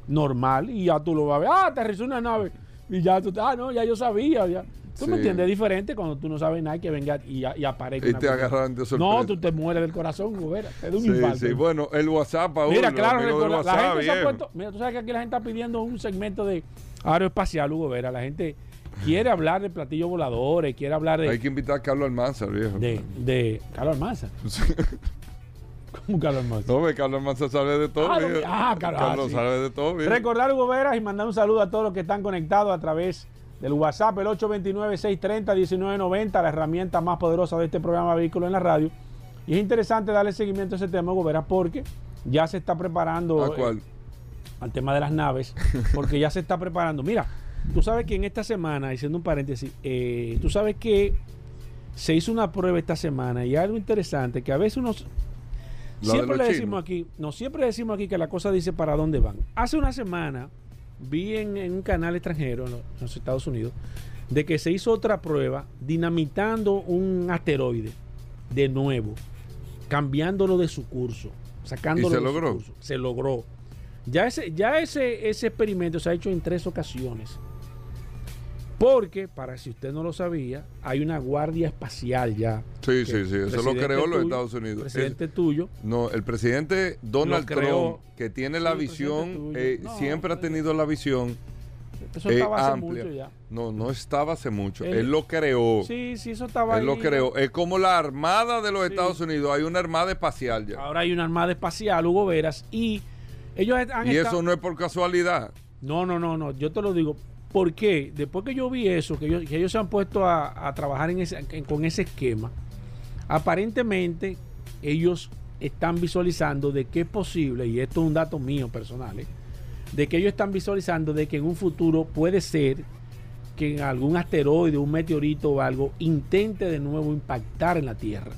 normal y ya tú lo vas a ver, ah, aterrizó una nave y ya tú, ah, no, ya yo sabía, ya. ¿Tú me Sí. entiendes? Es diferente cuando tú no sabes nada y que venga y, y aparezca Y te persona. agarran de No, sorpresa. tú te mueres del corazón, Gubera, te da un Sí, infarto. sí, bueno, el WhatsApp, Mira, claro, recuerda, la WhatsApp, gente se ha puesto. Mira, tú sabes que aquí la gente está pidiendo un segmento de aeroespacial, Hugo Vera. La gente quiere hablar de platillos voladores, quiere hablar de... Hay que invitar a Carlos Almanzar, viejo. De, de Carlos Almanzar. [LAUGHS] ¿Cómo Carlos Almanzar? No, ve, Carlos Almanzar sabe de todo, Ah, ah, Carlos, ah, Carlos sí. sabe de todo, viejo. Recordar Hugo Veras y mandar un saludo a todos los que están conectados a través del WhatsApp, el 829-630-1990, la herramienta más poderosa de este programa Vehículo en la Radio. Y es interesante darle seguimiento a ese tema, Hugo Veras, porque ya se está preparando ¿A cuál? eh, al tema de las naves, [LAUGHS] porque ya se está preparando. Mira, tú sabes que en esta semana, diciendo un paréntesis, eh, tú sabes que se hizo una prueba esta semana y algo interesante, que a veces unos... Siempre le chinos. decimos aquí, no, siempre decimos aquí que la cosa dice para dónde van. Hace una semana vi en, en un canal extranjero en los, en los Estados Unidos de que se hizo otra prueba dinamitando un asteroide de nuevo, cambiándolo de su curso, sacándolo ¿Y se de su logró? curso. Se logró. Ya ese, ya ese, ese experimento se ha hecho en tres ocasiones. Porque, para si usted no lo sabía, hay una guardia espacial ya. Sí, sí, sí, eso lo creó los Estados Unidos. el presidente Es- tuyo. No, el presidente Donald creó. Trump, que tiene la visión, eh, No, siempre ha tenido la visión Eso eh, estaba hace amplia. mucho ya. No, no estaba hace mucho. Él- Él, lo creó. Sí, sí, eso estaba Él lo creó. Es como la Armada de los Estados Unidos. Hay una Armada espacial ya. Ahora hay una armada espacial, Hugo Veras, y ellos han Y estado- eso no es por casualidad. No, no, no, no. Yo te lo digo. ¿Por qué? Después que yo vi eso, que ellos, que ellos se han puesto a, a trabajar en ese- en- con ese esquema, aparentemente ellos están visualizando de que es posible, y esto es un dato mío personal, ¿eh? de que ellos están visualizando de que en un futuro puede ser que en algún asteroide, un meteorito o algo intente de nuevo impactar en la Tierra.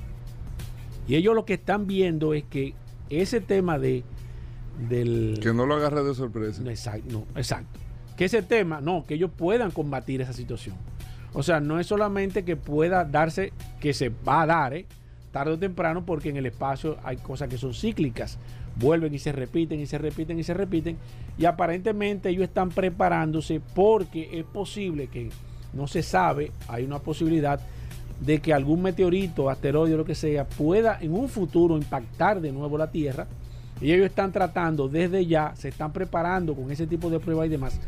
Y ellos lo que están viendo es que ese tema de del Que no lo agarre de sorpresa. Exacto, no, exacto. Que ese tema, no, que ellos puedan combatir esa situación. O sea, no es solamente que pueda darse, que se va a dar, ¿eh? tarde o temprano, porque en el espacio hay cosas que son cíclicas. Vuelven y se repiten y se repiten y se repiten. Y aparentemente ellos están preparándose porque es posible que, no se sabe, hay una posibilidad de que algún meteorito, asteroide lo que sea, pueda en un futuro impactar de nuevo la Tierra. Y ellos están tratando desde ya, se están preparando con ese tipo de pruebas y demás,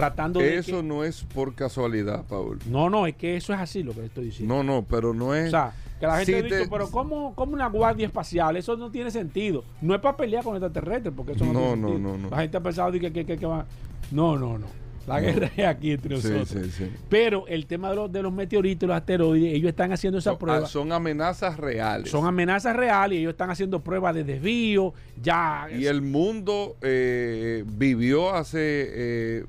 tratando de Eso que- no es por casualidad, Paul. No, no, es que eso es así lo que estoy diciendo. No, no, pero no es. O sea, que la gente Si dice, te- pero ¿cómo, ¿cómo una guardia espacial? Eso no tiene sentido. No es para pelear con extraterrestres, porque eso no, No, tiene no, sentido. no, no. La gente ha pensado que, que, que- que va... No, no, no. La No. guerra es aquí entre nosotros. sí, sí. Pero el tema de los, de los meteoritos los asteroides, ellos están haciendo esa prueba. ah, Son amenazas reales. Son amenazas reales y ellos están haciendo pruebas de desvío. Ya. Y el mundo eh, vivió hace eh,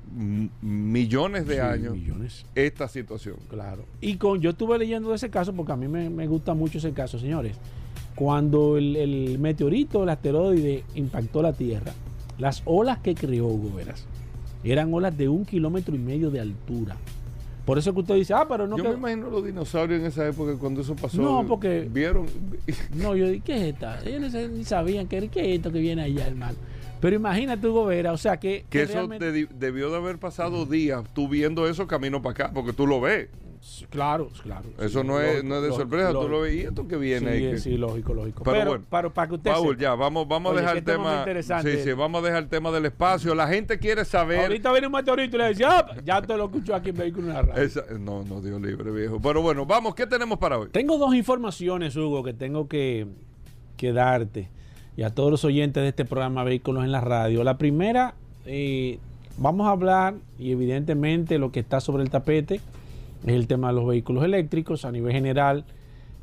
millones de años millones. esta situación. Claro. Y con, yo estuve leyendo de ese caso porque a mí me, me gusta mucho ese caso, señores. Cuando el, el meteorito, el asteroide, impactó la Tierra, las olas que creó Hugo Veras eran olas de un kilómetro y medio de altura. Por eso que usted dice, ah, pero no Yo que- me imagino los dinosaurios en esa época cuando eso pasó. No, porque- Vieron. [LAUGHS] No, yo dije, ¿qué es esta? Ellos ni sa- ni sabían que qué es esto que viene allá, hermano. Pero imagínate, Hugo Vera, o sea que. Que que eso realmente- debió de haber pasado días tú viendo eso camino para acá, porque tú lo ves. Claro, claro. Eso sí, no, es, no es de lógico, sorpresa, tú lo ves. ¿Y esto que viene Sí, que- sí, lógico, lógico. Pero, Pero, bueno, para, para que usted Paul, ya, vamos, vamos Oye, a dejar qué el tema. Sí, sí, vamos a dejar el tema del espacio. La gente quiere saber. Ahorita viene un meteorito y le dice, ah, ya te lo escucho aquí en Vehículo en la Radio. Esa- no, no, Dios libre, viejo. Pero bueno, vamos, ¿qué tenemos para hoy? Tengo dos informaciones, Hugo, que tengo que, que darte y a todos los oyentes de este programa Vehículos en la Radio. La primera, eh, vamos a hablar, y evidentemente lo que está sobre el tapete es el tema de los vehículos eléctricos a nivel general.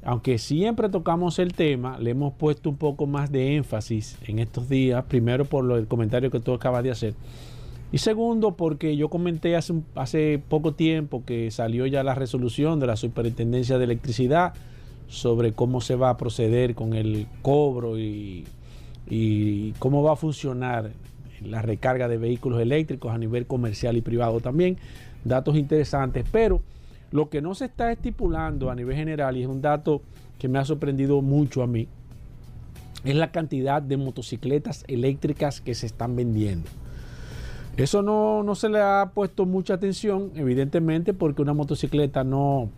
Aunque siempre tocamos el tema, le hemos puesto un poco más de énfasis en estos días. Primero por lo, el comentario que tú acabas de hacer. Y segundo, porque yo comenté hace, poco tiempo que salió ya la resolución de la Superintendencia de Electricidad sobre cómo se va a proceder con el cobro y, y cómo va a funcionar la recarga de vehículos eléctricos a nivel comercial y privado también. Datos interesantes, pero lo que no se está estipulando a nivel general, y es un dato que me ha sorprendido mucho a mí, es la cantidad de motocicletas eléctricas que se están vendiendo. Eso no, no se le ha puesto mucha atención, evidentemente, porque una motocicleta no,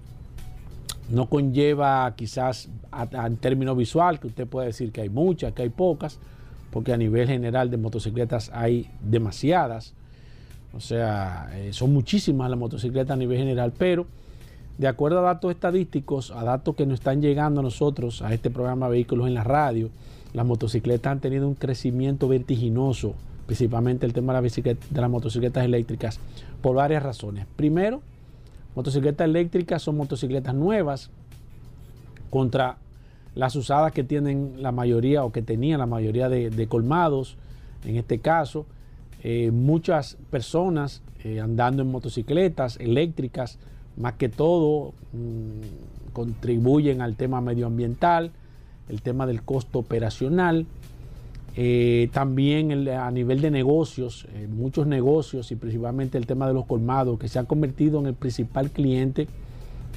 no conlleva quizás en términos visual, que usted puede decir que hay muchas, que hay pocas, porque a nivel general de motocicletas hay demasiadas. O sea, eh, son muchísimas las motocicletas a nivel general, pero de acuerdo a datos estadísticos, a datos que nos están llegando a nosotros, a este programa Vehículos en la Radio, las motocicletas han tenido un crecimiento vertiginoso, principalmente el tema de, las motocicletas eléctricas, por varias razones. Primero, motocicletas eléctricas son motocicletas nuevas contra las usadas que tienen la mayoría o que tenían la mayoría de, de colmados, en este caso. Eh, muchas personas eh, andando en motocicletas eléctricas, más que todo, mmm, contribuyen al tema medioambiental, el tema del costo operacional. Eh, también a nivel de negocios, eh, muchos negocios y principalmente el tema de los colmados que se han convertido en el principal cliente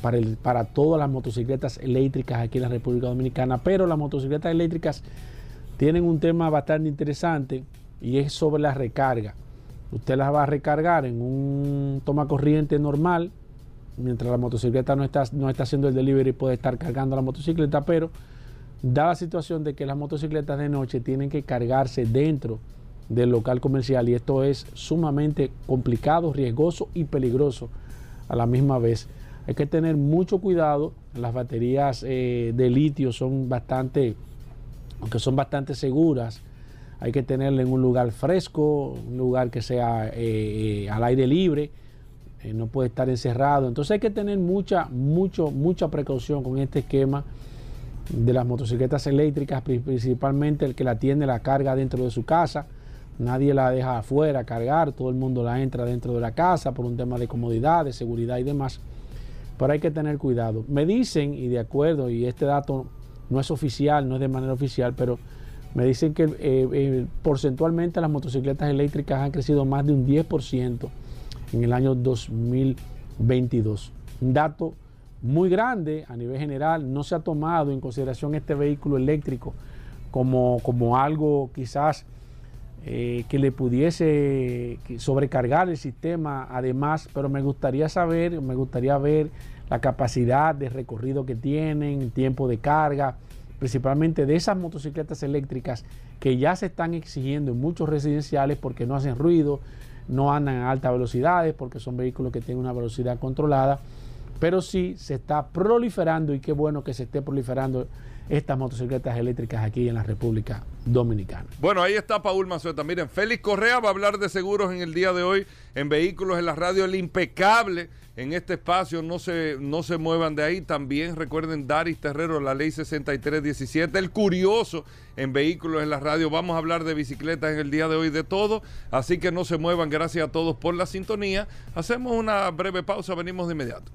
para, para todas las motocicletas eléctricas aquí en la República Dominicana. Pero las motocicletas eléctricas tienen un tema bastante interesante y es sobre la recarga. Usted las va a recargar en un toma corriente normal, mientras la motocicleta no está, no está haciendo el delivery, puede estar cargando la motocicleta, pero da la situación de que las motocicletas de noche tienen que cargarse dentro del local comercial y esto es sumamente complicado, riesgoso y peligroso a la misma vez. Hay que tener mucho cuidado, las baterías eh, de litio son bastante, aunque son bastante seguras, hay que tenerla en un lugar fresco, un lugar que sea eh, eh, al aire libre, eh, no puede estar encerrado. Entonces hay que tener mucha, mucho, mucha precaución con este esquema de las motocicletas eléctricas, principalmente el que la tiene la carga dentro de su casa. Nadie la deja afuera cargar, todo el mundo la entra dentro de la casa por un tema de comodidad, de seguridad y demás. Pero hay que tener cuidado. Me dicen, y de acuerdo, y este dato no es oficial, no es de manera oficial, pero me dicen que eh, eh, porcentualmente las motocicletas eléctricas han crecido más de un 10% en el año 2022. Un dato muy grande a nivel general. No se ha tomado en consideración este vehículo eléctrico como, como algo quizás eh, que le pudiese sobrecargar el sistema además, pero me gustaría saber, me gustaría ver la capacidad de recorrido que tienen, tiempo de carga, principalmente de esas motocicletas eléctricas que ya se están exigiendo en muchos residenciales porque no hacen ruido, no andan a altas velocidades, porque son vehículos que tienen una velocidad controlada, pero sí se está proliferando y qué bueno que se esté proliferando estas motocicletas eléctricas aquí en la República Dominicana. Bueno, ahí está Paul Mazueta. Miren, Félix Correa va a hablar de seguros en el día de hoy en Vehículos en la Radio, el impecable en este espacio, no se, no se muevan de ahí. También recuerden Daris Terrero, la ley 6317, el curioso en Vehículos en la Radio. Vamos a hablar de bicicletas en el día de hoy, de todo. Así que no se muevan, gracias a todos por la sintonía. Hacemos una breve pausa, venimos de inmediato.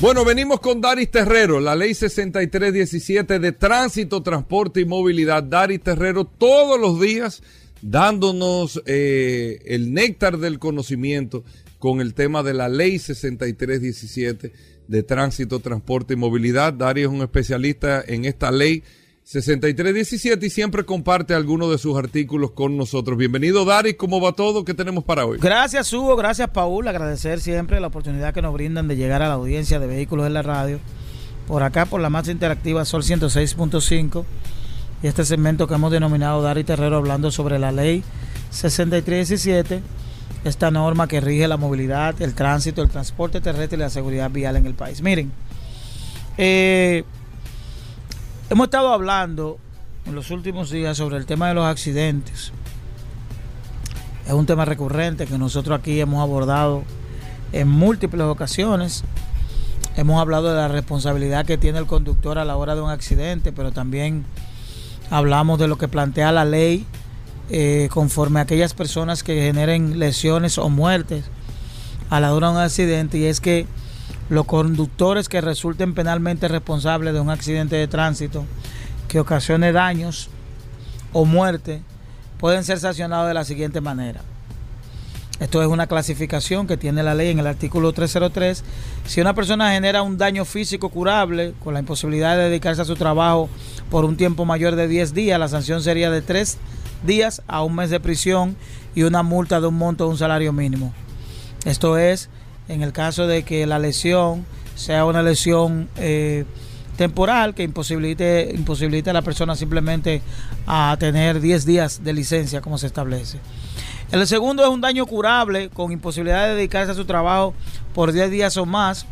Bueno, venimos con Daris Terrero, la ley 6317 de tránsito, transporte y movilidad. Daris Terrero todos los días dándonos eh, el néctar del conocimiento con el tema de la ley 6317 de tránsito, transporte y movilidad. Daris es un especialista en esta ley 6317 y siempre comparte algunos de sus artículos con nosotros. Bienvenido, Dari. ¿Cómo va todo? ¿Qué tenemos para hoy? Gracias, Hugo. Gracias, Paul. Agradecer siempre la oportunidad que nos brindan de llegar a la audiencia de vehículos en la radio. Por acá, por la más interactiva Sol 106.5. Y este segmento que hemos denominado Dari Terrero hablando sobre la ley 6317. Esta norma que rige la movilidad, el tránsito, el transporte terrestre y la seguridad vial en el país. Miren, eh, Hemos estado hablando en los últimos días sobre el tema de los accidentes. Es un tema recurrente que nosotros aquí hemos abordado en múltiples ocasiones. Hemos hablado de la responsabilidad que tiene el conductor a la hora de un accidente, pero también hablamos de lo que plantea la ley eh, conforme a aquellas personas que generen lesiones o muertes a la hora de un accidente. Y es que los conductores que resulten penalmente responsables de un accidente de tránsito que ocasione daños o muerte pueden ser sancionados de la siguiente manera. Esto es una clasificación que tiene la ley en el artículo 303. Si una persona genera un daño físico curable con la imposibilidad de dedicarse a su trabajo por un tiempo mayor de 10 días, la sanción sería de 3 días a un mes de prisión y una multa de un monto de un salario mínimo. Esto es en el caso de que la lesión sea una lesión eh, temporal que imposibilite, imposibilite a la persona simplemente a tener 10 días de licencia como se establece. El segundo es un daño curable con imposibilidad de dedicarse a su trabajo por 10 días o más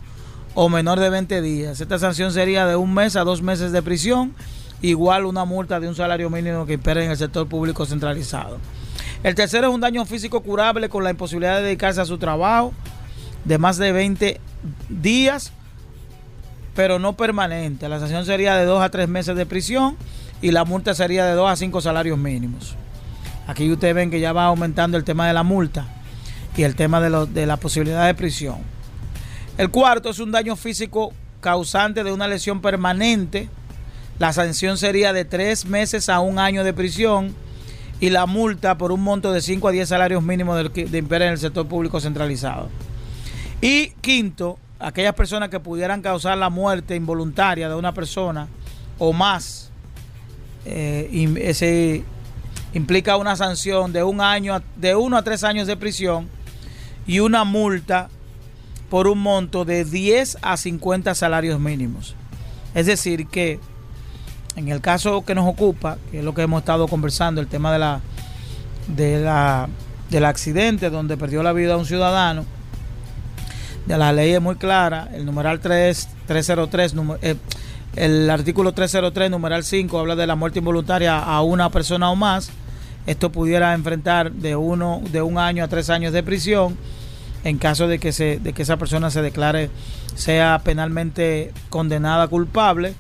o menor de 20 días. Esta sanción sería de un mes a dos meses de prisión, igual una multa de un salario mínimo que impere en el sector público centralizado. El tercero es un daño físico curable con la imposibilidad de dedicarse a su trabajo de más de 20 días, pero no permanente. La sanción sería de dos a tres meses de prisión y la multa sería de dos a cinco salarios mínimos. Aquí ustedes ven que ya va aumentando el tema de la multa y el tema de, la posibilidad de prisión. El cuarto es un daño físico causante de una lesión permanente. La sanción sería de tres meses a un año de prisión y la multa por un monto de 5 a 10 salarios mínimos de imperio en el sector público centralizado. Y quinto, aquellas personas que pudieran causar la muerte involuntaria de una persona o más, eh, implica una sanción de un año, de uno a tres años de prisión y una multa por un monto de 10 a 50 salarios mínimos. Es decir, que en el caso que nos ocupa, que es lo que hemos estado conversando, el tema de la, de la, del accidente donde perdió la vida un ciudadano, de la ley es muy clara, el numeral 3, 303, numer- eh, el artículo 303, numeral 5, habla de la muerte involuntaria a una persona o más. Esto pudiera enfrentar de, uno, de un año a tres años de prisión en caso de que, se, de que esa persona se declare, sea penalmente condenada culpable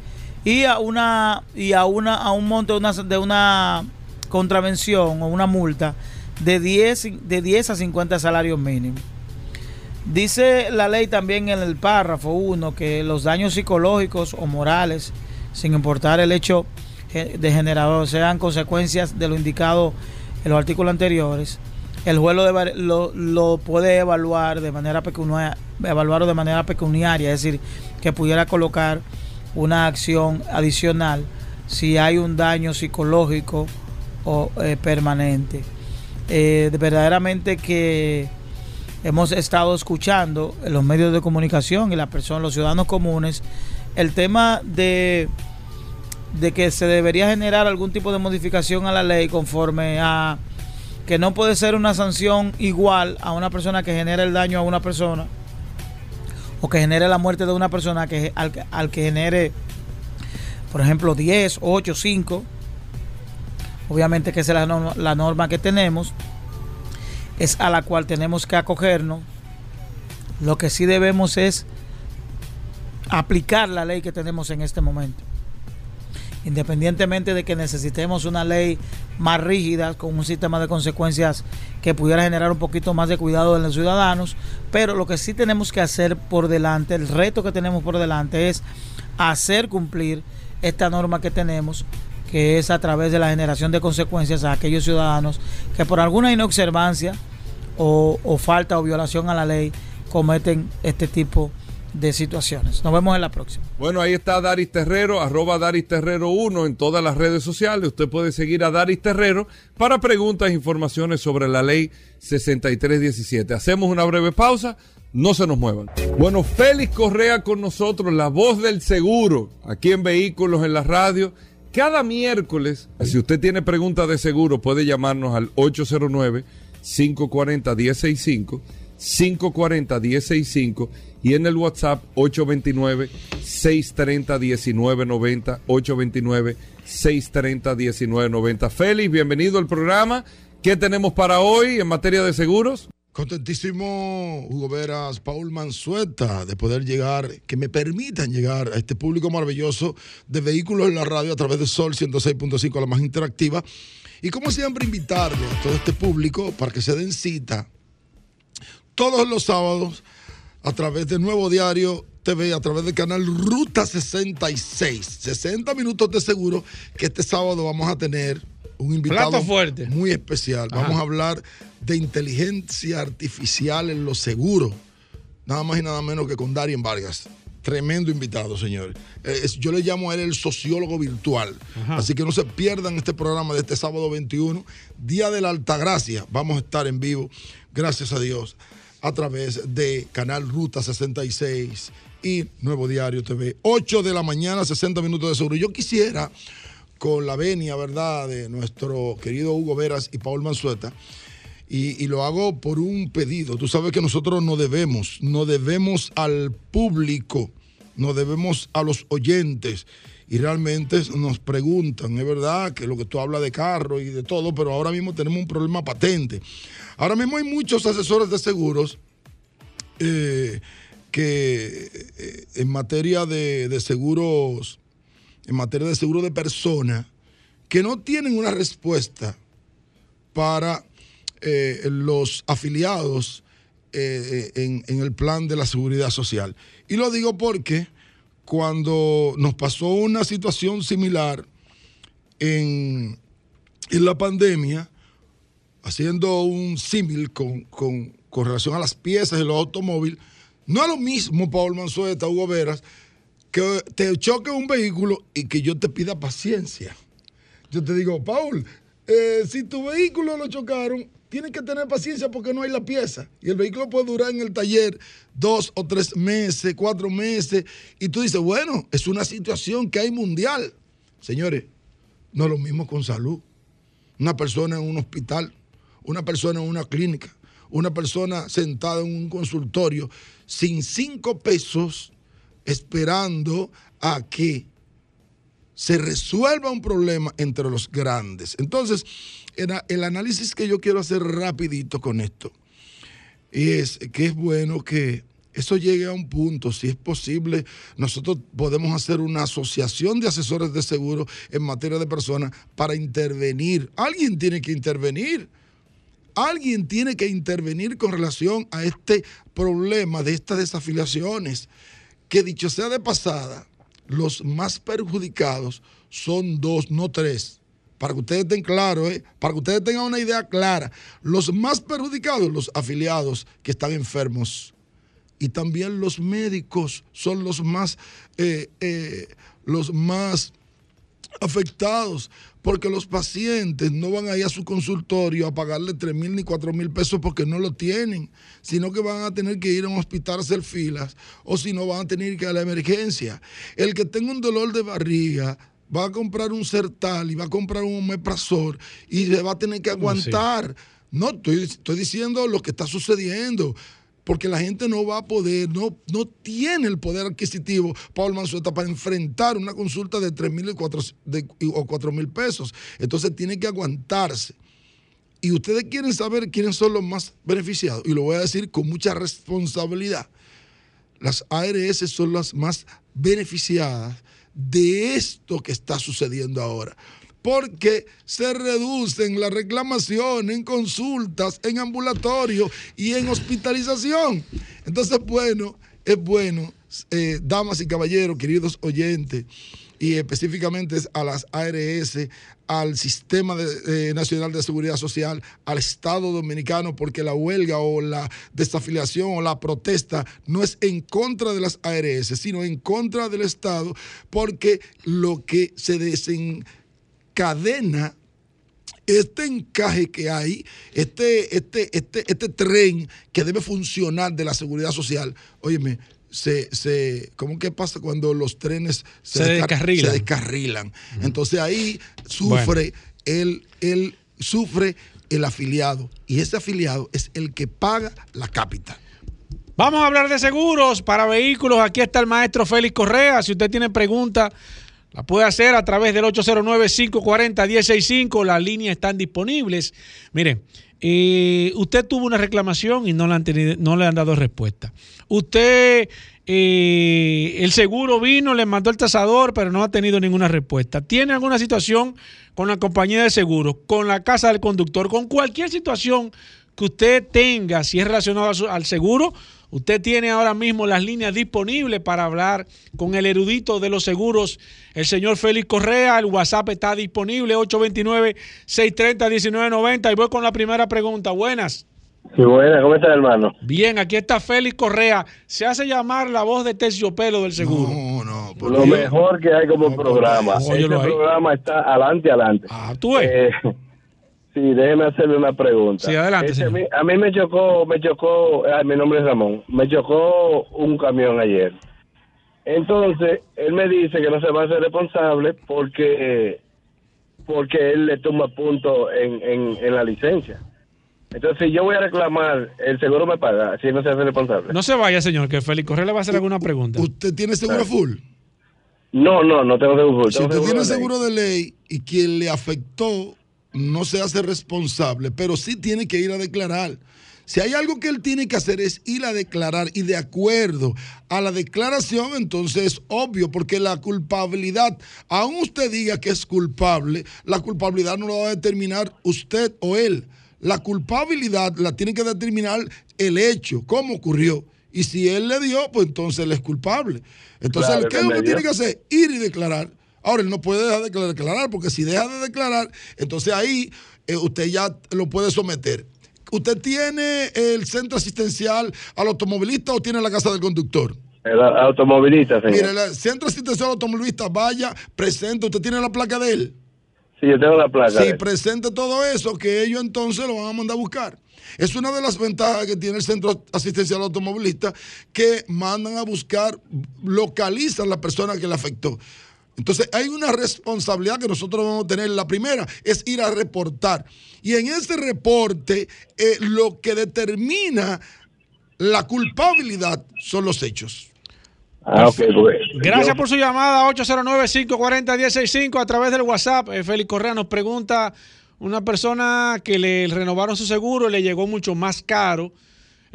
y a una y a una a un monto de una, contravención o una multa de 10 de 10 a 50 salarios mínimos. Dice la ley también en el párrafo 1 que los daños psicológicos o morales, sin importar el hecho degenerador, sean consecuencias de lo indicado en los artículos anteriores, el juez lo, lo, puede evaluar de manera pecuniaria, evaluarlo de manera pecuniaria, es decir, que pudiera colocar una acción adicional si hay un daño psicológico o eh, permanente. Eh, de- verdaderamente que hemos estado escuchando en los medios de comunicación y las personas, los ciudadanos comunes, el tema de, de que se debería generar algún tipo de modificación a la ley conforme a que no puede ser una sanción igual a una persona que genera el daño a una persona o que genere la muerte de una persona que al, al que genere, por ejemplo, 10, 8, 5. Obviamente que esa es la norma, la norma que tenemos, es a la cual tenemos que acogernos. Lo que sí debemos es aplicar la ley que tenemos en este momento. Independientemente de que necesitemos una ley más rígida, con un sistema de consecuencias que pudiera generar un poquito más de cuidado en los ciudadanos, pero lo que sí tenemos que hacer por delante, el reto que tenemos por delante es hacer cumplir esta norma que tenemos, que es a través de la generación de consecuencias a aquellos ciudadanos que por alguna inobservancia o, falta o violación a la ley cometen este tipo de situaciones. Nos vemos en la próxima. Bueno, ahí está Daris Terrero, arroba Daris Terrero 1 en todas las redes sociales. Usted puede seguir a Daris Terrero para preguntas e informaciones sobre la ley 6317. Hacemos una breve pausa, no se nos muevan. Bueno, Félix Correa con nosotros, la voz del seguro, aquí en Vehículos en la Radio. Cada miércoles, si usted tiene preguntas de seguro, puede llamarnos al 809-540-1065, 540-1065 y en el WhatsApp 829-630-1990, 829-630-1990. Félix, bienvenido al programa. ¿Qué tenemos para hoy en materia de seguros? Contentísimo, Hugo Veras, Paul Mansueta, de poder llegar, que me permitan llegar a este público maravilloso de vehículos en la radio a través de Sol 106.5, la más interactiva. Y como siempre, invitarle a todo este público para que se den cita todos los sábados a través de Nuevo Diario TV, a través del canal Ruta 66. 60 minutos de seguro que este sábado vamos a tener un invitado fuerte. muy especial. Ajá. Vamos a hablar de inteligencia artificial en los seguros. Nada más y nada menos que con Darien Vargas. Tremendo invitado, señores. Eh, es- yo le llamo a él el sociólogo virtual. Ajá. Así que no se pierdan este programa de este sábado 21, Día de la Altagracia. Vamos a estar en vivo, gracias a Dios, a través de Canal Ruta 66 y Nuevo Diario TV. 8 de la mañana, 60 minutos de seguro. Yo quisiera, con la venia, ¿verdad?, de nuestro querido Hugo Veras y Paul Manzueta, y, y lo hago por un pedido. Tú sabes que nosotros no debemos, no debemos al público, no debemos a los oyentes. Y realmente nos preguntan, es verdad que lo que tú hablas de carro y de todo, pero ahora mismo tenemos un problema patente. Ahora mismo hay muchos asesores de seguros eh, que eh, en materia de, seguros, en materia de seguro de persona, que no tienen una respuesta para eh, los afiliados en, el plan de la seguridad social. Y lo digo porque cuando nos pasó una situación similar en la pandemia, haciendo un símil con, con- con relación a las piezas de los automóviles, no es lo mismo, Paul Manzueta, Hugo Veras, que te choque un vehículo y que yo te pida paciencia. Yo te digo, Paul, eh, si tu vehículo lo chocaron, tienes que tener paciencia porque no hay la pieza. Y el vehículo puede durar en el taller dos o tres meses, cuatro meses. Y tú dices, bueno, es una situación que hay mundial. Señores, no es lo mismo con salud. Una persona en un hospital, una persona en una clínica, una persona sentada en un consultorio sin cinco pesos esperando a que se resuelva un problema entre los grandes. Entonces, el análisis que yo quiero hacer rapidito con esto es que es bueno que eso llegue a un punto, si es posible, nosotros podemos hacer una asociación de asesores de seguro en materia de personas para intervenir. Alguien tiene que intervenir. Alguien tiene que intervenir con relación a este problema de estas desafiliaciones, que dicho sea de pasada, los más perjudicados son dos, no tres. Para que ustedes estén claros, ¿eh? para que ustedes tengan una idea clara, los más perjudicados, los afiliados que están enfermos. Y también los médicos son los más, eh, eh, los más afectados, porque los pacientes no van a ir a su consultorio a pagarle 3 mil ni 4 mil pesos porque no lo tienen, sino que van a tener que ir a un hospital a hacer filas, o si no van a tener que ir a la emergencia. El que tenga un dolor de barriga va a comprar un Sertal y va a comprar un omeprazol y se va a tener que aguantar. No, estoy, estoy diciendo lo que está sucediendo. Porque la gente no va a poder, no, no tiene el poder adquisitivo, Paul Manzueta, para enfrentar una consulta de 3 mil o 4 mil pesos. Entonces tiene que aguantarse. Y ustedes quieren saber quiénes son los más beneficiados. Y lo voy a decir con mucha responsabilidad. Las ARS son las más beneficiadas de esto que está sucediendo ahora. Porque se reducen las reclamaciones en consultas, en ambulatorio y en hospitalización. Entonces, bueno, es bueno, eh, damas y caballeros, queridos oyentes, y específicamente a las ARS, al Sistema eh, Nacional de Seguridad Social, al Estado Dominicano, porque la huelga o la desafiliación o la protesta no es en contra de las ARS, sino en contra del Estado, porque lo que se desencadena este encaje que hay, este, este, este, este tren que debe funcionar de la seguridad social, óyeme, se, se, ¿cómo que pasa cuando los trenes Se desca- descarrilan. se descarrilan? Entonces ahí sufre el, el, sufre el afiliado y ese afiliado es el que paga la cápita. Vamos a hablar de seguros para vehículos. Aquí está el maestro Félix Correa. Si usted tiene preguntas, la puede hacer a través del 809-540-165. Las líneas están disponibles. Mire, eh, usted tuvo una reclamación y no le han, tenido- no le han dado respuesta. Usted, eh, el seguro vino, le mandó el tasador, pero no ha tenido ninguna respuesta. ¿Tiene alguna situación con la compañía de seguros, con la casa del conductor, con cualquier situación que usted tenga, si es relacionado al seguro, usted tiene ahora mismo las líneas disponibles para hablar con el erudito de los seguros, el señor Félix Correa. El WhatsApp está disponible, 829-630-1990. Y voy con la primera pregunta. Buenas. Sí, buena, ¿cómo estás, hermano? Bien, aquí está Félix Correa. Se hace llamar la voz de terciopelo del seguro. No, no. Lo mejor que hay como programa. óyelo Este programa está adelante, adelante. Ah, tú ves. Eh, Sí, déjeme hacerle una pregunta. Sí, adelante, Este, a, señor. mí, a mí me chocó, me chocó, ah, mi nombre es Ramón, me chocó un camión ayer. Entonces, él me dice que no se va a hacer responsable porque porque él le toma punto en, en, en la licencia. Entonces, si yo voy a reclamar, el seguro me paga, si no se hace responsable. No se vaya, señor, que Félix Correa le va a hacer alguna pregunta. ¿Usted tiene seguro full? No, no, no tengo seguro. Si tengo usted tiene de seguro de ley y quien le afectó no se hace responsable, pero sí tiene que ir a declarar. Si hay algo que él tiene que hacer es ir a declarar y de acuerdo a la declaración, entonces es obvio, porque la culpabilidad, aun usted diga que es culpable, la culpabilidad no lo va a determinar usted o él. La culpabilidad la tiene que determinar el hecho, cómo ocurrió. Y si él le dio, pues entonces él es culpable. Entonces, Claro, ¿qué es lo que tiene que hacer? Ir y declarar. Ahora, él no puede dejar de declarar, porque si deja de declarar, entonces ahí eh, usted ya lo puede someter. ¿Usted tiene el centro asistencial al automovilista o tiene la casa del conductor? El automovilista, señor. Mire, el centro asistencial al automovilista, vaya, presente, usted tiene la placa de él. Sí, yo tengo la placa. Sí, presente todo eso, que ellos entonces lo van a mandar a buscar. Es una de las ventajas que tiene el centro asistencial automovilista, que mandan a buscar, localizan la persona que le afectó. Entonces hay una responsabilidad que nosotros vamos a tener. La primera es ir a reportar. Y en ese reporte eh, lo que determina la culpabilidad son los hechos. Ah, ok, porque Gracias yo- por su llamada, 809-540-165 a través del WhatsApp. Eh, Félix Correa nos pregunta, una persona que le renovaron su seguro, le llegó mucho más caro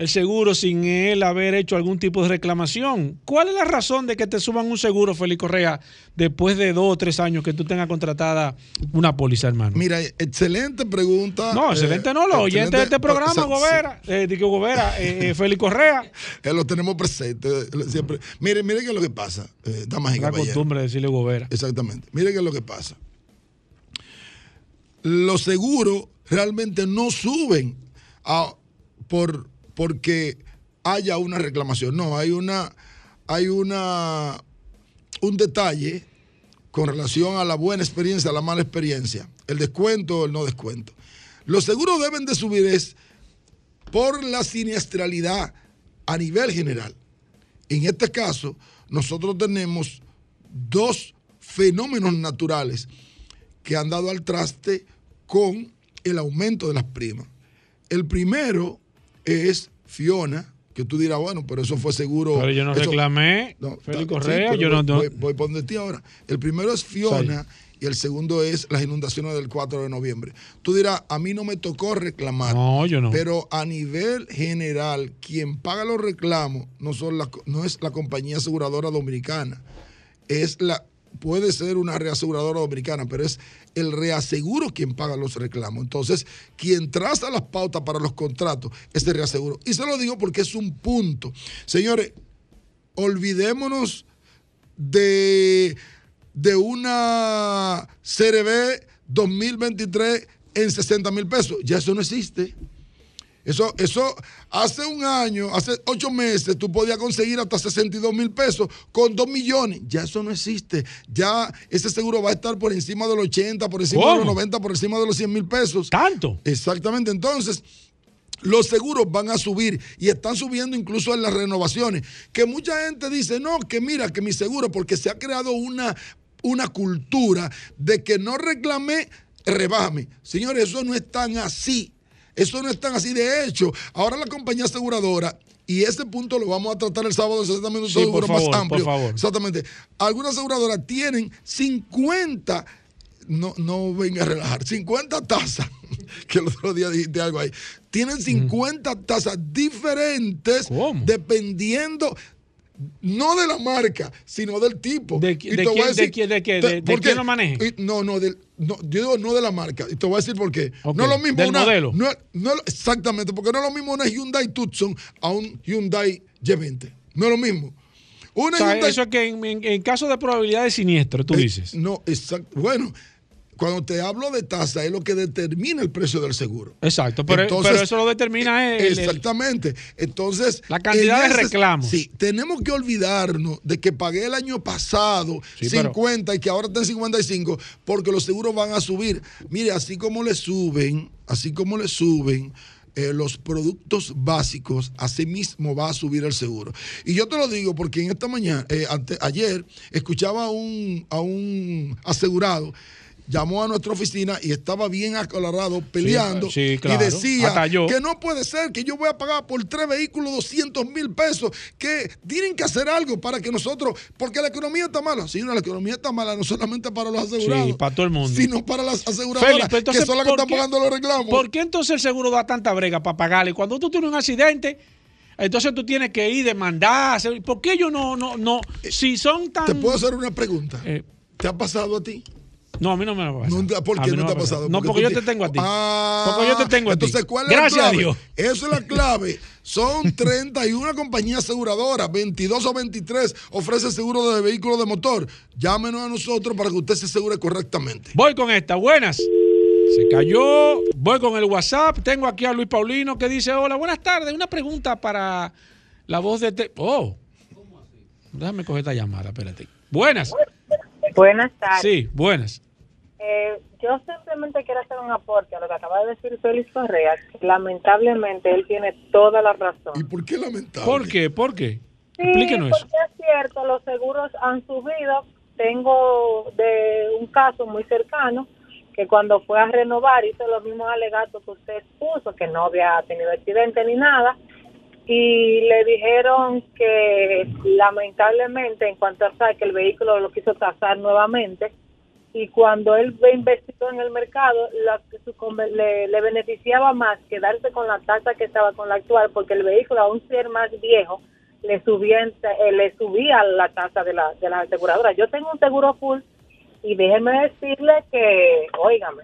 el seguro sin él haber hecho algún tipo de reclamación. ¿Cuál es la razón de que te suban un seguro, Félix Correa, después de dos o tres años que tú tengas contratada una póliza, hermano? Mira, excelente pregunta. No, excelente no, los eh, oyentes de este programa, o sea, Gobera, eh, digo Gobera, eh, eh, Félix Correa. [LAUGHS] Eh, lo tenemos presente eh, siempre. Mire, mire qué es lo que pasa, eh, damas y La costumbre de decirle Gobera. Exactamente. Mire qué es lo que pasa. Los seguros realmente no suben a- por, porque haya una reclamación. No, hay una, hay una, un detalle con relación a la buena experiencia, a la mala experiencia, el descuento o el no descuento. Los seguros deben de subir es por la siniestralidad a nivel general. En este caso, nosotros tenemos dos fenómenos naturales que han dado al traste con el aumento de las primas. El primero es Fiona, que tú dirás, bueno, pero eso fue seguro. Pero yo no eso- reclamé, No, Félix Correa, yo no... voy, no- voy- voy por donde ti ahora. El primero es Fiona y el segundo es las inundaciones del 4 de noviembre. Tú dirás, a mí no me tocó reclamar. No, yo no. Pero a nivel general, quien paga los reclamos no, son la, no es la compañía aseguradora dominicana. Es la, puede ser una reaseguradora dominicana, pero es el reaseguro quien paga los reclamos. Entonces, quien traza las pautas para los contratos es el reaseguro. Y se lo digo porque es un punto. Señores, olvidémonos de, de una CRB 2023 en 60 mil pesos. Ya eso no existe. Eso, eso hace un año, hace ocho meses, tú podías conseguir hasta 62 mil pesos con 2 millones. Ya eso no existe. Ya ese seguro va a estar por encima de los 80, por encima de los ¿Cómo? 90, por encima de los 100 mil pesos. ¿Tanto? Exactamente. Entonces, los seguros van a subir y están subiendo incluso en las renovaciones. Que mucha gente dice, no, que mira, que mi seguro, porque se ha creado una, una cultura de que no reclamé, rebájame. Señores, eso no es tan así. Eso no es tan así. De hecho, ahora la compañía aseguradora, y ese punto lo vamos a tratar el sábado en 60 minutos Sí, de por seguro más favor, por amplio. favor. Exactamente. Algunas aseguradoras tienen 50, no, no venga a relajar, 50 tasas, [LAUGHS] que el otro día dijiste algo ahí. Tienen 50 tasas diferentes dependiendo no de la marca, sino del tipo. ¿De, Y quién, decir- de quién- de qué? te- ¿De, de ¿por quién lo maneja? No, no, del- no, yo digo no de la marca. Y te voy a decir por qué. No es lo mismo del una. modelo. No, no exactamente, porque no es lo mismo una Hyundai Tucson a un Hyundai G20. No es lo mismo. Una O sea, Hyundai- eso es que en, en- en caso de probabilidad de siniestro, tú Eh, dices. No, exacto. Bueno, cuando te hablo de tasa, es lo que determina el precio del seguro. Exacto, pero, Entonces, pero eso lo determina el- el- Exactamente. Entonces. La cantidad en de reclamos. Sí, tenemos que olvidarnos de que pagué el año pasado Sí, pero- 50 y que ahora está en 55 porque los seguros van a subir. Mire, así como le suben, así como le suben. eh, los productos básicos, así mismo va a subir el seguro. Y yo te lo digo porque en esta mañana, eh, ante- ayer, escuchaba a un, a un asegurado, llamó a nuestra oficina y estaba bien aclarado, peleando, sí, claro. y decía yo. que no puede ser que yo voy a pagar por tres vehículos 200 mil pesos, que tienen que hacer algo para que nosotros, porque la economía está mala. Sí, no, la economía está mala no solamente para los asegurados, Sí, para todo el mundo. sino para las aseguradoras, Felipe, entonces, que son las que ¿por están qué- pagando los reclamos. ¿Por qué entonces el seguro da tanta brega para pagarle? Cuando tú tienes un accidente, entonces tú tienes que ir demandar. ¿Por qué ellos no, no, no? Si son tan. Eh, ¿Te puedo hacer una pregunta? Eh, ¿Te ha pasado a ti? No, a mí no me lo va a pasar. No, ¿Por A qué no te ha a pasado? No, porque yo te tengo a ti. Ah, Porque yo te tengo a ti. entonces, ¿cuál es Gracias la a clave? Dios. Eso es la clave. Son [LAUGHS] 31 compañías aseguradoras, 22 o 23 ofrece seguro de vehículos de motor. Llámenos a nosotros para que usted se asegure correctamente. Voy con esta. Buenas. Se cayó. Voy con el WhatsApp. Tengo aquí a Luis Paulino que dice: Hola, buenas tardes. Una pregunta para la voz de. Te oh. Déjame coger esta llamada. Espérate. Buenas. Buenas tardes. Sí, buenas. Eh, yo simplemente quiero hacer un aporte a lo que acaba de decir Félix Correa. que lamentablemente él tiene toda la razón. ¿Y por qué lamentable? ¿Por qué? ¿Por qué? Sí, Explíquenos eso. porque es cierto, los seguros han subido. Tengo de un caso muy cercano que cuando fue a renovar hizo los mismos alegatos que usted puso, que no había tenido accidente ni nada. Y le dijeron que lamentablemente en cuanto a que el vehículo lo quiso tasar nuevamente y cuando él ve- investigó en el mercado la- su le, le beneficiaba más quedarse con la tasa que estaba con la actual porque el vehículo aún ser más viejo le subía eh, le subía la tasa de la de las aseguradoras yo tengo un seguro full y déjeme decirle que óigame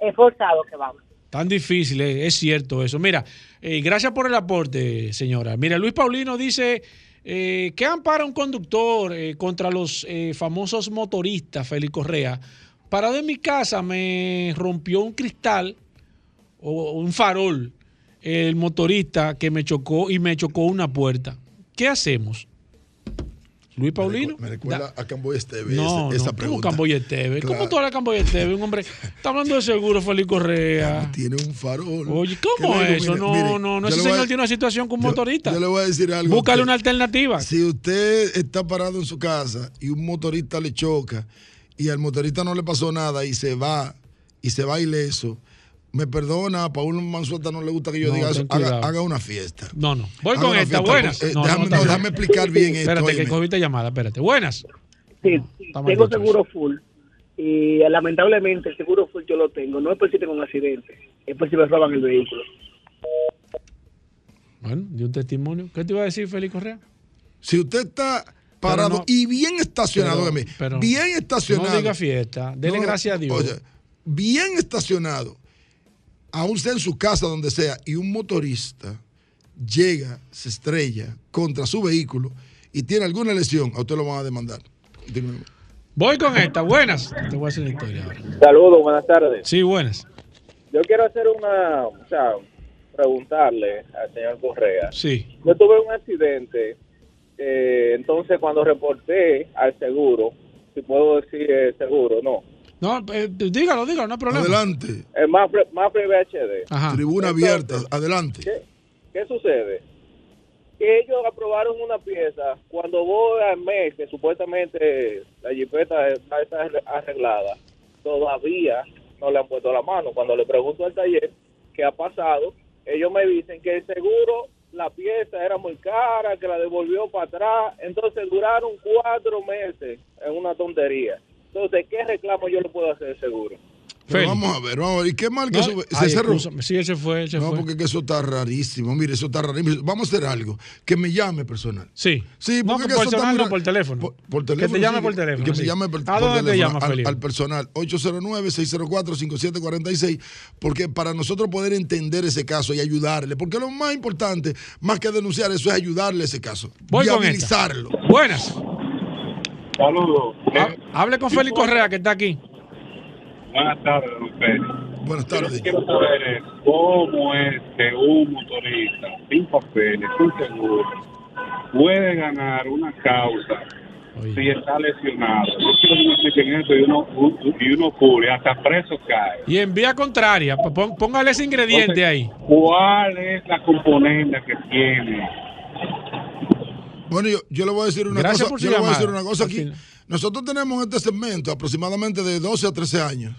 es forzado que vamos Tan difícil, eh, es cierto eso. Mira, eh, gracias por el aporte, señora. Mira, Luis Paulino dice eh, que ampara un conductor eh, contra los eh, famosos motoristas, Félix Correa. Parado en mi casa me rompió un cristal o un farol el motorista que me chocó y me chocó una puerta. ¿Qué hacemos? Luis Paulino. Me recuerda a Camboy Esteve No, esa, esa no, pregunta. ¿cómo Camboya Esteve? ¿Cómo tú hablas de Camboya Esteve? Un hombre está hablando de seguro, Félix Correa. Tiene un farol. Oye, ¿Qué ¿cómo eso? No, mire, no, no. Ese voy a- señor tiene una situación con un motorista. Yo le voy a decir algo. Búscale una alternativa. Si usted está parado en su casa y un motorista le choca y al motorista no le pasó nada y se va y se va ileso, me perdona, a Paul Mansueta no le gusta que yo No, diga eso, haga, una fiesta. No, no. Voy Haga con esta. Buenas. Eh, No, déjame, no, explicar bien esto. Espérate, que cogiste llamada. Espérate. Buenas. Sí, tengo seguro full y eh, lamentablemente el seguro full yo lo tengo. No es por si tengo un accidente, es por si me roban el vehículo. Bueno, di un testimonio. ¿Qué te iba a decir, Félix Correa? Si usted está parado no- y bien estacionado, pero- pero bien estacionado. No diga fiesta. Dele No, gracias a Dios. oye, bien estacionado, aún sea en su casa, donde sea, y un motorista llega, se estrella contra su vehículo y tiene alguna lesión, a usted lo van a demandar. Dígame. Voy con esta. Buenas. Te voy a hacer la historia ahora. Saludos, buenas tardes. Sí, buenas. Yo quiero hacer una, o sea, preguntarle al señor Correa. Sí. Yo tuve un accidente, eh, entonces cuando reporté al seguro, si puedo decir eh, seguro, no, No, eh, dígalo, dígalo, no hay problema. Adelante. el más más VHD. Tribuna Entonces, abierta, adelante. ¿qué, qué sucede? Que ellos aprobaron una pieza cuando voy al mes, que supuestamente la jipeta está está arreglada, todavía no le han puesto la mano. Cuando le pregunto al taller qué ha pasado, ellos me dicen que el seguro, la pieza era muy cara, que la devolvió para atrás, entonces duraron cuatro meses en una tontería. Entonces, ¿qué reclamo yo le puedo hacer seguro? Pero vamos a ver, vamos a ver. ¿Y qué mal que No, eso se ay, cerró? excúsame. Sí, él se fue, él se no, fue. porque que eso está rarísimo. Mire, eso está rarísimo. Vamos a hacer algo. Que me llame personal. Sí. Sí, No, porque por que eso está personal, no, por teléfono. Por, por teléfono. Que te llame sí, por teléfono, Que me sí. llame por, ¿A por dónde te teléfono, llamas, al, Felipe? al personal 809-604-5746. Porque para nosotros poder entender ese caso y ayudarle. Porque lo más importante, más que denunciar eso, es ayudarle a ese caso. Voy con esta. Buenas. Saludos. Ha- Hable con Félix Correa, que está aquí. Buenas tardes, don Félix. Buenas que quiero saber es cómo es que un motorista sin papeles, sin seguro, puede ganar una causa si está lesionado. Yo quiero que me expliquen eso y uno, y uno cubre, hasta preso cae. Y en vía contraria, pon- póngale ese ingrediente Entonces, ahí. ¿Cuál es la componente que tiene? Bueno, yo, yo le voy a decir una Gracias cosa. Yo le voy a decir una cosa aquí. Nosotros tenemos este segmento aproximadamente de 12 a 13 años.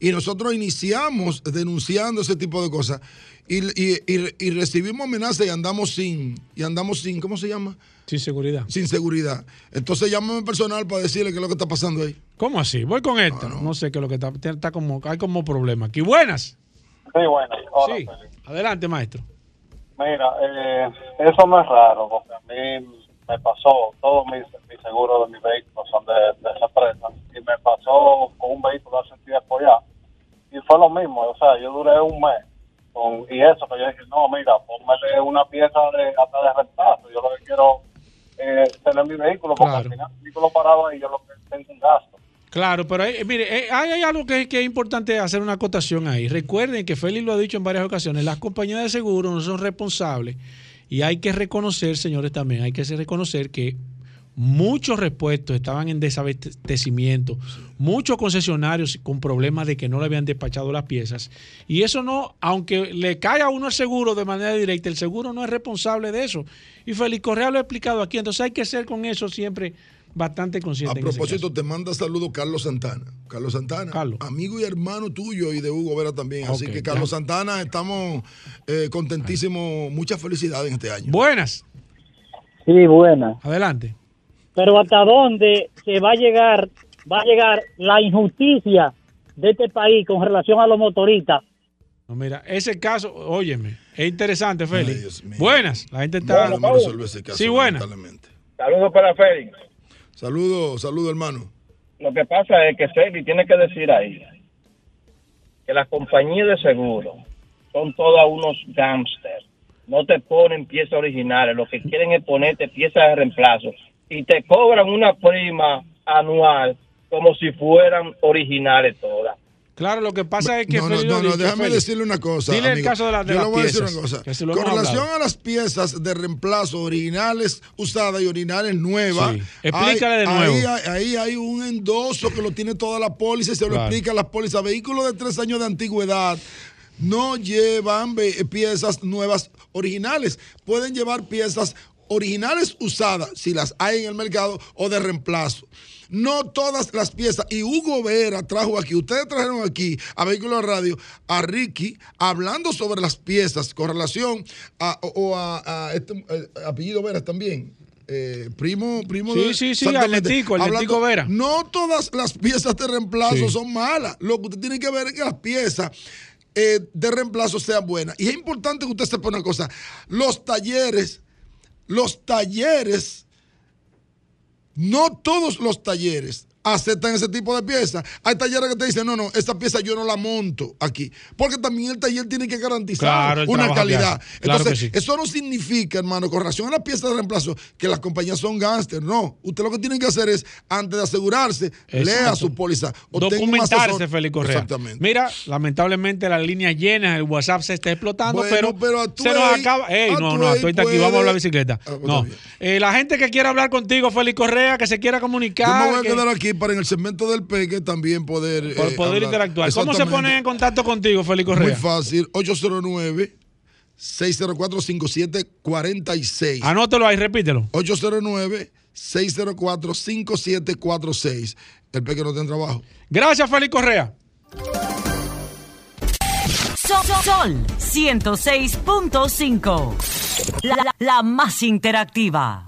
Y nosotros iniciamos denunciando ese tipo de cosas. Y, y- y- y recibimos amenazas y andamos sin, y andamos sin, ¿cómo se llama? Sin seguridad. Sin seguridad. Entonces llámame personal para decirle qué es lo que está pasando ahí. ¿Cómo así? Voy con esto. no. sé qué es lo que está, está como, hay como problema aquí. Buenas. Sí, bueno. Hola, Sí. Adelante, maestro. Mira, eh, eso no es raro, porque a mí me pasó, todos mis, mis seguros de mi vehículo son de, de esa empresa, y me pasó con un vehículo hace tiempo ya, y fue lo mismo, o sea, yo duré un mes, con, y eso, que yo dije, no, mira, póngale una pieza de, hasta de reemplazo, yo lo que quiero es tener mi vehículo, porque Claro. al final el vehículo parado y yo lo que tengo un gasto. Claro, pero hay- mire, eh, hay, hay algo que, que es importante hacer una acotación ahí. Recuerden que Félix lo ha dicho en varias ocasiones, las compañías de seguro no son responsables y hay que reconocer, señores, también hay que reconocer que muchos repuestos estaban en desabastecimiento, muchos concesionarios con problemas de que no le habían despachado las piezas y eso no, aunque le cae a uno el seguro de manera directa, el seguro no es responsable de eso. Y Félix Correa lo ha explicado aquí, entonces hay que ser con eso siempre bastante A consciente. en ese propósito, te manda saludos Carlos Santana. Carlos Santana, amigo y hermano tuyo y de Hugo Vera también. Así que Carlos ya. Santana, estamos eh, contentísimos. Mucha felicidad en este año. Buenas. Sí, buena. Adelante. Pero hasta dónde se va a llegar, va a llegar la injusticia de este país con relación a los motoristas. No, mira, ese caso, óyeme, es interesante, Félix. Buenas, la gente está. Bueno, vamos a resolver ese caso, sí, buenas. Saludos para Félix. Saludos, saludos, hermano. Lo que pasa es que Félix tiene que decir ahí que las compañías de seguro son todas unos gángsters. No te ponen piezas originales, lo que quieren es ponerte piezas de reemplazo y te cobran una prima anual como si fueran originales todas. Claro, lo que pasa es que. No, no, no, no, déjame decirle una cosa. Dile el caso de, la, de Yo las le voy a decir piezas, una cosa. Con relación hablado. a las piezas de reemplazo originales usadas y originales nuevas, Sí. Explícale hay- de nuevo. Ahí, hay- ahí hay un endoso que lo tiene toda la póliza y se lo explica las pólizas. Vehículos de tres años de antigüedad no llevan piezas nuevas originales. Pueden llevar piezas originales usadas, si las hay en el mercado, o de reemplazo. No todas las piezas. Y Hugo Vera trajo aquí, ustedes trajeron aquí a Vehículos Radio a Ricky hablando sobre las piezas con relación a, o, a, a este eh, apellido Vera también. Eh, primo, primo Sí, de- sí, sí. Atletico, Atletico Hablando- Vera. No todas las piezas de reemplazo Sí. son malas. Lo que usted tiene que ver es que las piezas eh, de reemplazo sean buenas. Y es importante que usted sepa una cosa. Los talleres, los talleres, no todos los talleres aceptan ese tipo de piezas. Hay talleres que te dicen, no, no, esta pieza yo no la monto aquí. Porque también el taller tiene que garantizar Claro, una calidad. Claro Entonces, sí. eso no significa, hermano, con relación a las piezas de reemplazo, que las compañías son gángster. No. Usted lo que tiene que hacer es, antes de asegurarse, lea su póliza. Documentarse. Félix Correa. Exactamente. Mira, lamentablemente las líneas llenas, el WhatsApp se está explotando, Bueno, pero, pero se nos ahí- acaba. Ey, no, no, estoy aquí, vamos a hablar bicicleta. Ah, pues no. Eh, la gente que quiera hablar contigo, Félix Correa, que se quiera Yo comunicar. me voy a que- quedar aquí para en el segmento del peque también poder. por eh, poder hablar. interactuar. ¿Cómo se pone en contacto contigo, Félix Correa? Muy fácil, 809 604 5746. Anótelo ahí, repítelo. 809 604 5746. El peque no tiene trabajo. Gracias, Félix Correa. Sol, Sol 106.5. La, la- la más interactiva.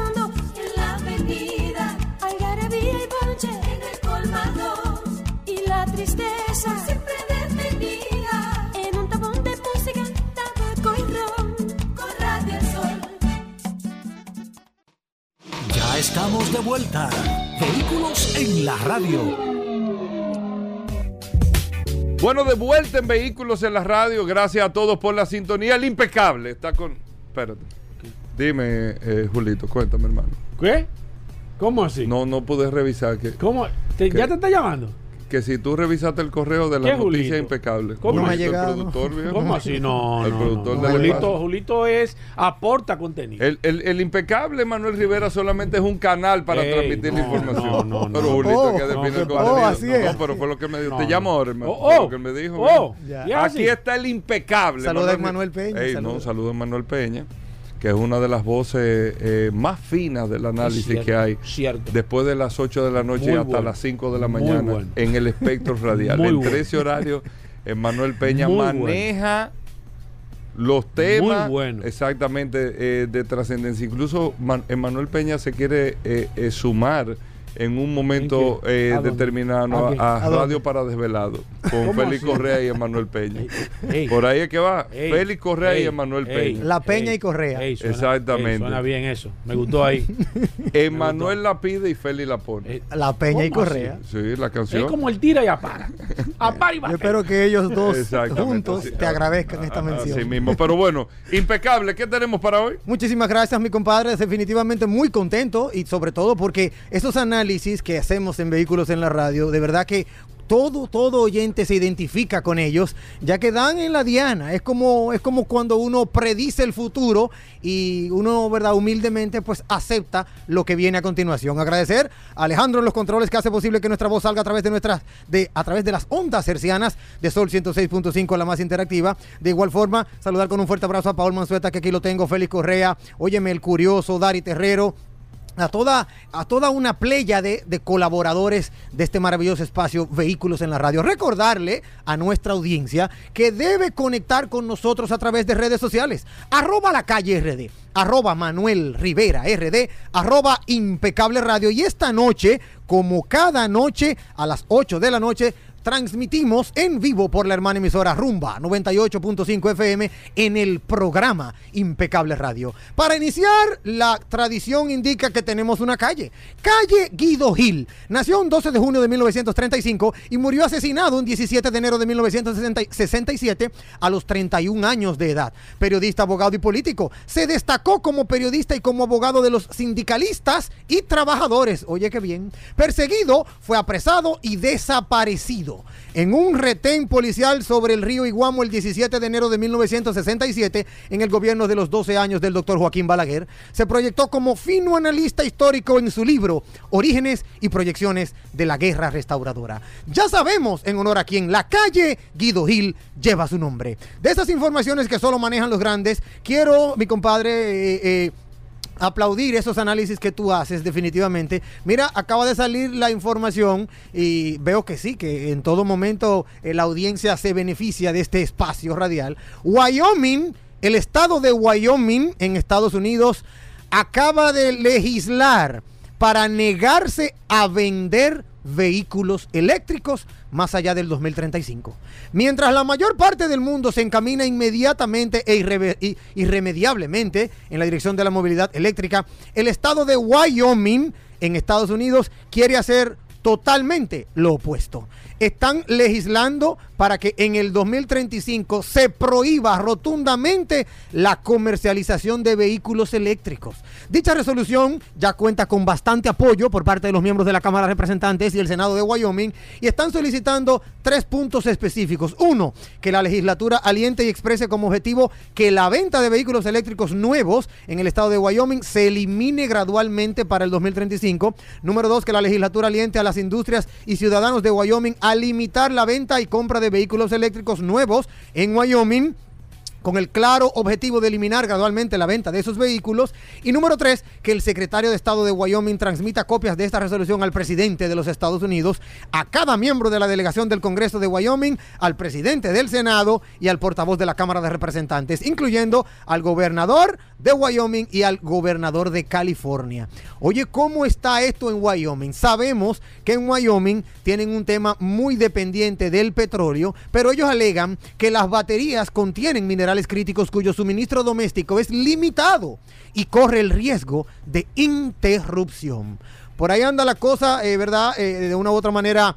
estamos de vuelta. Vehículos en la radio. Bueno, de vuelta en Vehículos en la radio. Gracias a todos por la sintonía. El impecable está con. Espérate. Dime, eh, Julito, cuéntame, hermano. ¿Qué? ¿Cómo así? No, no pude revisar. Que, ¿Cómo? ¿Te- que- ¿Ya te está llamando? Que si tú revisaste el correo de la ¿Qué, noticia Julito? impecable. ¿Cómo Julito, ha el llegado? productor, viejo. ¿Cómo así? No, El no, productor no. del Julito. Julito es aporta contenido. El, el- el impecable Manuel Rivera solamente es un canal para Ey, transmitir la no, información. no, no, pero no. Julito Oh, que no, define el contenido. Oh, así es. No, pero fue lo que me dijo. No, Te no. llamo ahora, hermano. Oh, Fue oh, lo que él me dijo. oh. Aquí ¿Y es está el impecable. Saluda a Manuel Manuel Peña, Ey, saluda. no, saludo a Manuel Peña, que es una de las voces eh, más finas del análisis cierto, que hay. cierto. Después de las 8 de la noche Muy hasta bueno. las 5 de la mañana bueno. en el espectro [LAUGHS] radial. Muy Entre bueno. ese horario, Manuel Peña Muy maneja los temas exactamente eh, de trascendencia. Incluso Man- Emanuel Peña se quiere eh, eh, sumar en un momento eh, determinado ¿A a, qué? ¿A Radio para Desvelado con ¿Cómo Félix? Correa y Emanuel Peña. ey. Por ahí es que va. Ey, Félix Correa y Emanuel Peña. La Peña y Correa. Ey, suena- Exactamente. ey, suena bien eso. Me gustó ahí. [LAUGHS] Emanuel la pide y Félix la pone. La Peña y. Correa. Sí, la canción. Es como el tira y apara. [LAUGHS] Apara y Yo va. espero que ellos dos juntos te agradezcan esta mención. Así mismo. Pero bueno, impecable. ¿Qué tenemos para hoy? Muchísimas gracias, mi compadre. Definitivamente muy contento y sobre todo porque esos análisis que hacemos en Vehículos en la Radio, de verdad que todo, todo oyente se identifica con ellos, ya que dan en la diana. Es como, es como cuando uno predice el futuro y uno, ¿verdad? Humildemente, pues acepta lo que viene a continuación. Agradecer a Alejandro los controles que hace posible que nuestra voz salga a través de nuestras, de, a través de las ondas hercianas de Sol 106.5, la más interactiva. De igual forma, saludar con un fuerte abrazo a Paul Manzueta, que aquí lo tengo, Félix Correa, óyeme el curioso, Dari Terrero, a toda, a toda una playa de, colaboradores de este maravilloso espacio Vehículos en la Radio. Recordarle a nuestra audiencia que debe conectar con nosotros a través de redes sociales. Arroba la calle RD, arroba Manuel Rivera RD, arroba impecable radio. Y esta noche, como cada noche, a las 8 de la noche, transmitimos en vivo por la hermana emisora Rumba 98.5 FM en el programa Impecable Radio. Para iniciar, la tradición indica que tenemos una calle. Calle Guido Gil. Nació un 12 de junio de 1935 y murió asesinado un 17 de enero de 1967 a los 31 años de edad. Periodista, abogado y político. Se destacó como periodista y como abogado de los sindicalistas y trabajadores. Oye, qué bien. Perseguido, fue apresado y desaparecido. En un retén policial sobre el río Iguamo el 17 de enero de 1967, en el gobierno de los 12 años del doctor Joaquín Balaguer, se proyectó como fino analista histórico en su libro Orígenes y Proyecciones de la Guerra Restauradora. Ya sabemos en honor a quien la calle Guido Gil lleva su nombre. De esas informaciones que solo manejan los grandes, quiero, mi compadre, eh, eh, aplaudir esos análisis que tú haces definitivamente. Mira, acaba de salir la información y veo que sí, que en todo momento eh, la audiencia se beneficia de este espacio radial. Wyoming, el estado de Wyoming en Estados Unidos, acaba de legislar para negarse a vender vehículos eléctricos más allá del 2035. Mientras la mayor parte del mundo se encamina inmediatamente e irremediablemente en la dirección de la movilidad eléctrica, el estado de Wyoming en Estados Unidos quiere hacer totalmente lo opuesto. Están legislando para que en el 2035 se prohíba rotundamente la comercialización de vehículos eléctricos. Dicha resolución ya cuenta con bastante apoyo por parte de los miembros de la Cámara de Representantes y el Senado de Wyoming y están solicitando tres puntos específicos. Uno, que la legislatura aliente y exprese como objetivo que la venta de vehículos eléctricos nuevos en el estado de Wyoming se elimine gradualmente para el 2035. Número dos, que la legislatura aliente a las industrias y ciudadanos de Wyoming a limitar la venta y compra de vehículos eléctricos nuevos en Wyoming con el claro objetivo de eliminar gradualmente la venta de esos vehículos. Y número tres, que el secretario de Estado de Wyoming transmita copias de esta resolución al presidente de los Estados Unidos, a cada miembro de la delegación del Congreso de Wyoming, al presidente del Senado y al portavoz de la Cámara de Representantes, incluyendo al gobernador de Wyoming y al gobernador de California. Oye, ¿cómo está esto en Wyoming? Sabemos que en Wyoming tienen un tema muy dependiente del petróleo, pero ellos alegan que las baterías contienen minerales críticos cuyo suministro doméstico es limitado y corre el riesgo de interrupción. Por ahí anda la cosa, eh, ¿verdad? Eh, de una u otra manera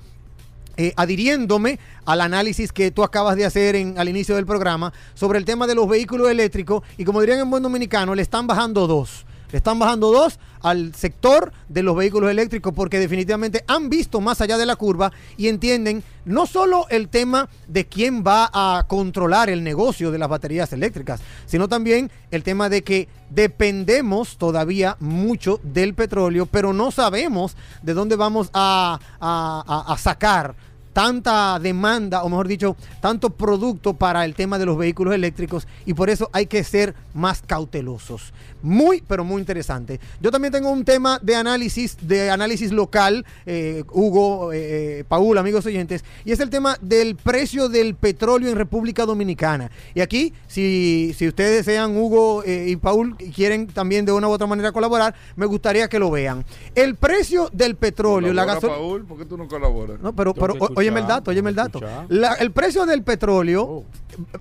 eh, adhiriéndome al análisis que tú acabas de hacer en, al inicio del programa sobre el tema de los vehículos eléctricos y como dirían en buen dominicano, le están bajando dos. Le están bajando dos al sector de los vehículos eléctricos porque definitivamente han visto más allá de la curva y entienden no solo el tema de quién va a controlar el negocio de las baterías eléctricas, sino también el tema de que dependemos todavía mucho del petróleo, pero no sabemos de dónde vamos a, a- sacar tanta demanda, o mejor dicho, tanto producto para el tema de los vehículos eléctricos y por eso hay que ser más cautelosos. Muy, pero muy interesante. Yo también tengo un tema de análisis, de análisis local, eh, Hugo, eh, eh, Paul, amigos oyentes, y es el tema del precio del petróleo en República Dominicana. Y aquí, si, si ustedes desean, Hugo eh, y Paul, y quieren también de una u otra manera colaborar, me gustaría que lo vean. El precio del petróleo, la gasolina... Paul, ¿por qué tú no colaboras? No, pero, pero óyeme el dato, óyeme el dato. La- el precio del petróleo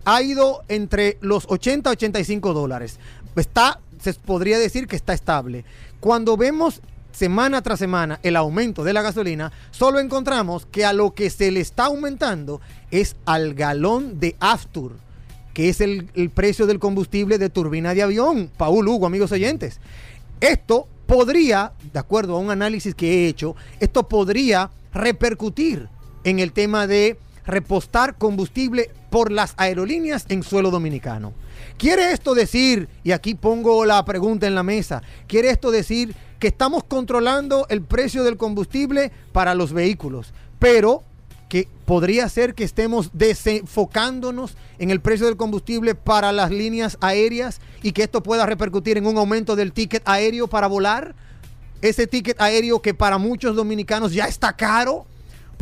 ha ido entre los 80 a 85 dólares. Está, se podría decir que está estable. Cuando vemos semana tras semana el aumento de la gasolina, solo encontramos que a lo que se le está aumentando es al galón de Aftur, que es el, precio del combustible de turbina de avión. Paul Hugo, amigos oyentes. Esto podría, de acuerdo a un análisis que he hecho, esto podría repercutir en el tema de repostar combustible por las aerolíneas en suelo dominicano. ¿Quiere esto decir, y aquí pongo la pregunta en la mesa, ¿quiere esto decir que estamos controlando el precio del combustible para los vehículos, pero que podría ser que estemos desenfocándonos en el precio del combustible para las líneas aéreas y que esto pueda repercutir en un aumento del ticket aéreo para volar? Ese ticket aéreo que para muchos dominicanos ya está caro.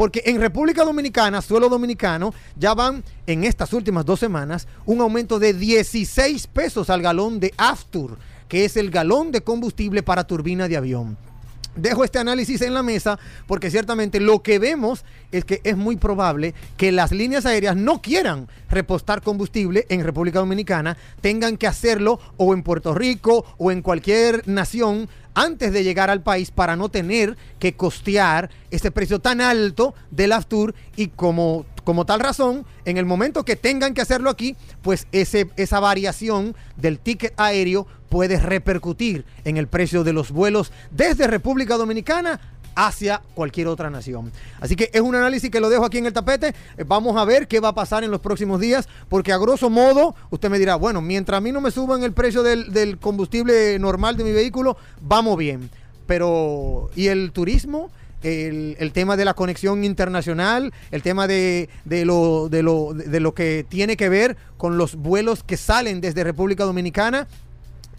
Porque en República Dominicana, suelo dominicano, ya van en estas últimas dos semanas un aumento de 16 pesos al galón de Aftur, que es el galón de combustible para turbina de avión. Dejo este análisis en la mesa porque ciertamente lo que vemos es que es muy probable que las líneas aéreas no quieran repostar combustible en República Dominicana, tengan que hacerlo o en Puerto Rico o en cualquier nación antes de llegar al país para no tener que costear ese precio tan alto del Aftur y como, como tal razón, en el momento que tengan que hacerlo aquí, pues ese, esa variación del ticket aéreo puede repercutir en el precio de los vuelos desde República Dominicana hacia cualquier otra nación. Así que es un análisis que lo dejo aquí en el tapete. Eh, Vamos a ver qué va a pasar en los próximos días, porque a grosso modo usted me dirá, bueno, mientras a mí no me suban el precio del, combustible normal de mi vehículo, vamos bien. Pero, ¿y el turismo? El, el tema de la conexión internacional, el tema de, de lo, de, lo, de lo que tiene que ver con los vuelos que salen desde República Dominicana,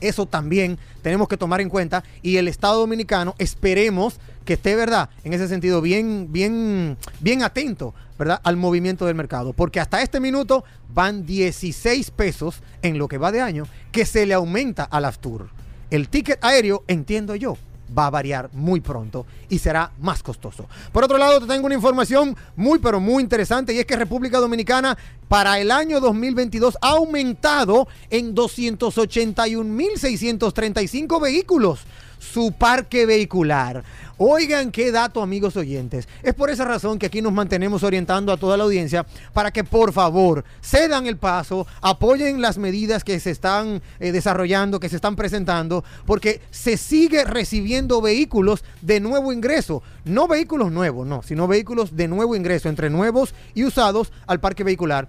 eso también tenemos que tomar en cuenta y el Estado Dominicano esperemos que esté, ¿verdad? En ese sentido, bien, bien, bien atento, ¿verdad? Al movimiento del mercado. Porque hasta este minuto van 16 pesos en lo que va de año que se le aumenta al Aftur. El ticket aéreo, entiendo yo, va a variar muy pronto y será más costoso. Por otro lado, te tengo una información muy pero muy interesante y es que República Dominicana para el año 2022 ha aumentado en 281.635 vehículos su parque vehicular. Oigan qué dato, amigos oyentes. Es por esa razón que aquí nos mantenemos orientando a toda la audiencia para que por favor cedan el paso, apoyen las medidas que se están eh, desarrollando, que se están presentando, porque se sigue recibiendo vehículos de nuevo ingreso. No vehículos nuevos, no, sino vehículos de nuevo ingreso, entre nuevos y usados al parque vehicular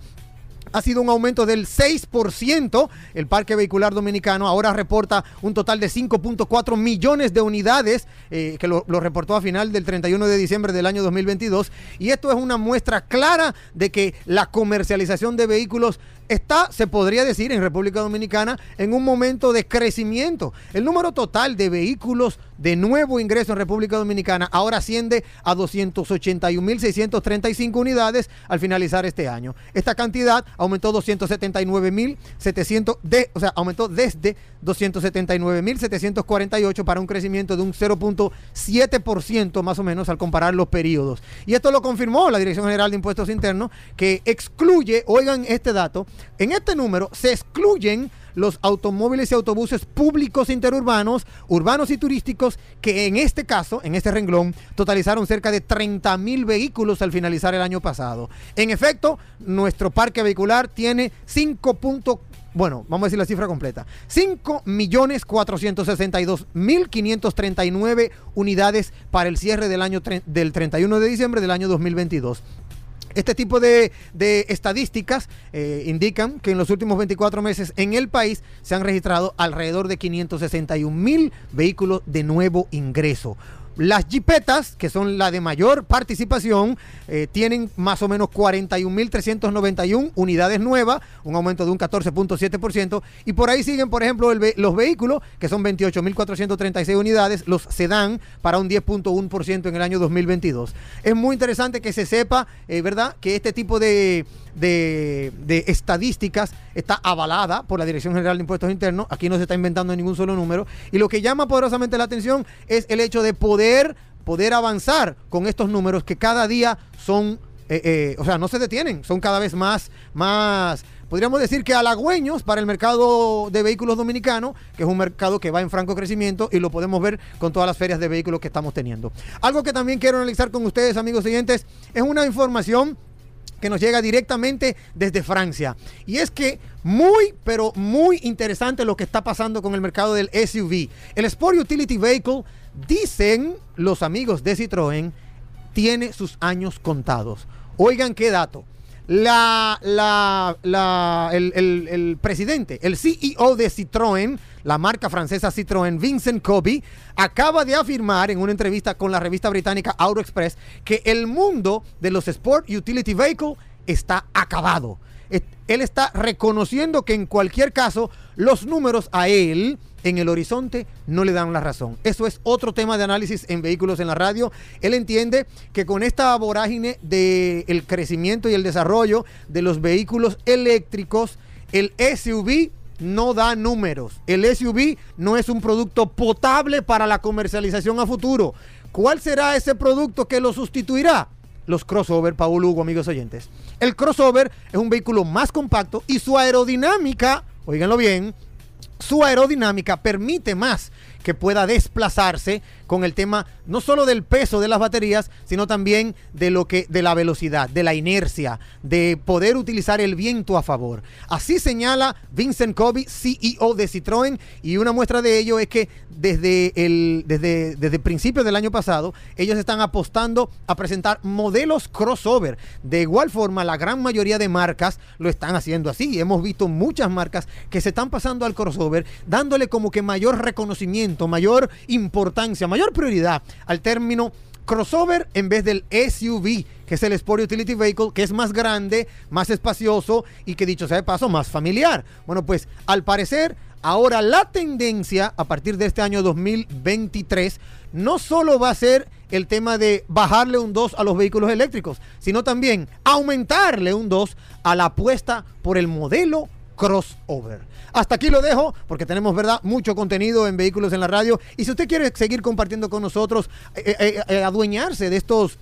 ha sido un aumento del 6%. El parque vehicular dominicano ahora reporta un total de 5.4 millones de unidades, eh, que lo, lo reportó a final del 31 de diciembre del año 2022. Y esto es una muestra clara de que la comercialización de vehículos está, se podría decir, en República Dominicana en un momento de crecimiento. El número total de vehículos de nuevo ingreso en República Dominicana ahora asciende a 281.635 unidades al finalizar este año. Esta cantidad aumentó 279.700, de, o sea, aumentó desde 279.748 para un crecimiento de un 0.7% más o menos al comparar los periodos. Y esto lo confirmó la Dirección General de Impuestos Internos, que excluye, oigan este dato, en este número se excluyen los automóviles y autobuses públicos interurbanos, urbanos y turísticos, que en este caso, en este renglón, totalizaron cerca de 30 mil vehículos al finalizar el año pasado. En efecto, nuestro parque vehicular tiene 5. Bueno, vamos a decir la cifra completa. 5.462.539 unidades para el cierre del año del 31 de diciembre del año 2022. Este tipo de, estadísticas eh, indican que en los últimos 24 meses en el país se han registrado alrededor de 561 mil vehículos de nuevo ingreso. Las jipetas, que son la de mayor participación, eh, tienen más o menos 41.391 unidades nuevas, un aumento de un 14.7%. Y por ahí siguen, por ejemplo, los vehículos, que son 28.436 unidades, los sedán, para un 10.1% en el año 2022. Es muy interesante que se sepa, eh, ¿verdad?, que este tipo de, de estadísticas está avalada por la Dirección General de Impuestos Internos. Aquí no se está inventando ningún solo número. Y lo que llama poderosamente la atención es el hecho de poder, poder avanzar con estos números que cada día son, eh, eh, o sea, no se detienen, son cada vez más, más, podríamos decir que halagüeños para el mercado de vehículos dominicano, que es un mercado que va en franco crecimiento y lo podemos ver con todas las ferias de vehículos que estamos teniendo. Algo que también quiero analizar con ustedes, amigos oyentes, es una información que nos llega directamente desde Francia. Y es que muy, pero muy interesante lo que está pasando con el mercado del SUV. El Sport Utility Vehicle, dicen los amigos de Citroën, tiene sus años contados. Oigan qué dato. La, la, la- el, el- presidente, el CEO de Citroën, la marca francesa Citroën, Vincent Kobe, acaba de afirmar en una entrevista con la revista británica Auto Express que el mundo de los Sport Utility Vehicle está acabado. Él está reconociendo que en cualquier caso los números a él en el horizonte no le dan la razón. Eso es otro tema de análisis en vehículos en la radio. Él entiende que con esta vorágine del crecimiento y el desarrollo de los vehículos eléctricos, el SUV no da números. El SUV no es un producto potable para la comercialización a futuro. ¿Cuál será ese producto que lo sustituirá? Los crossover, Paul Hugo, amigos oyentes. El crossover es un vehículo más compacto y su aerodinámica, oíganlo bien, su aerodinámica permite más que pueda desplazarse con el tema no solo del peso de las baterías, sino también de lo que de la velocidad, de la inercia, de poder utilizar el viento a favor. Así señala Vincent Kobe, CEO de Citroën, y una muestra de ello es que desde el desde desde principios del año pasado ellos están apostando a presentar modelos crossover. De igual forma, la gran mayoría de marcas lo están haciendo así. Hemos visto muchas marcas que se están pasando al crossover, dándole como que mayor reconocimiento, mayor importancia, mayor prioridad al término crossover en vez del SUV, que es el Sport Utility Vehicle, que es más grande, más espacioso y que dicho sea de paso, más familiar. Bueno, pues al parecer, ahora la tendencia a partir de este año 2023 no solo va a ser el tema de bajarle un 2 a los vehículos eléctricos, sino también aumentarle un 2 a la apuesta por el modelo crossover. Hasta aquí lo dejo porque tenemos, ¿verdad? Mucho contenido en Vehículos en la Radio. Y si usted quiere seguir compartiendo con nosotros, eh, eh, eh, adueñarse de estos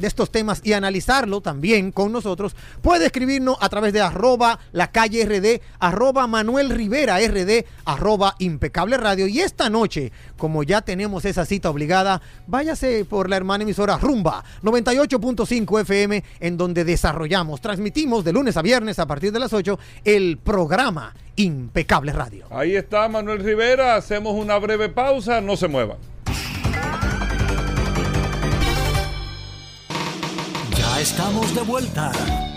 de estos temas y analizarlo también con nosotros, puede escribirnos a través de arroba la calle RD, arroba Manuel Rivera RD, arroba impecable radio. Y esta noche, como ya tenemos esa cita obligada, váyase por la hermana emisora Rumba 98.5 FM, en donde desarrollamos, transmitimos de lunes a viernes a partir de las 8 el programa Impecable Radio. Ahí está Manuel Rivera. Hacemos una breve pausa. No se muevan. Estamos de vuelta.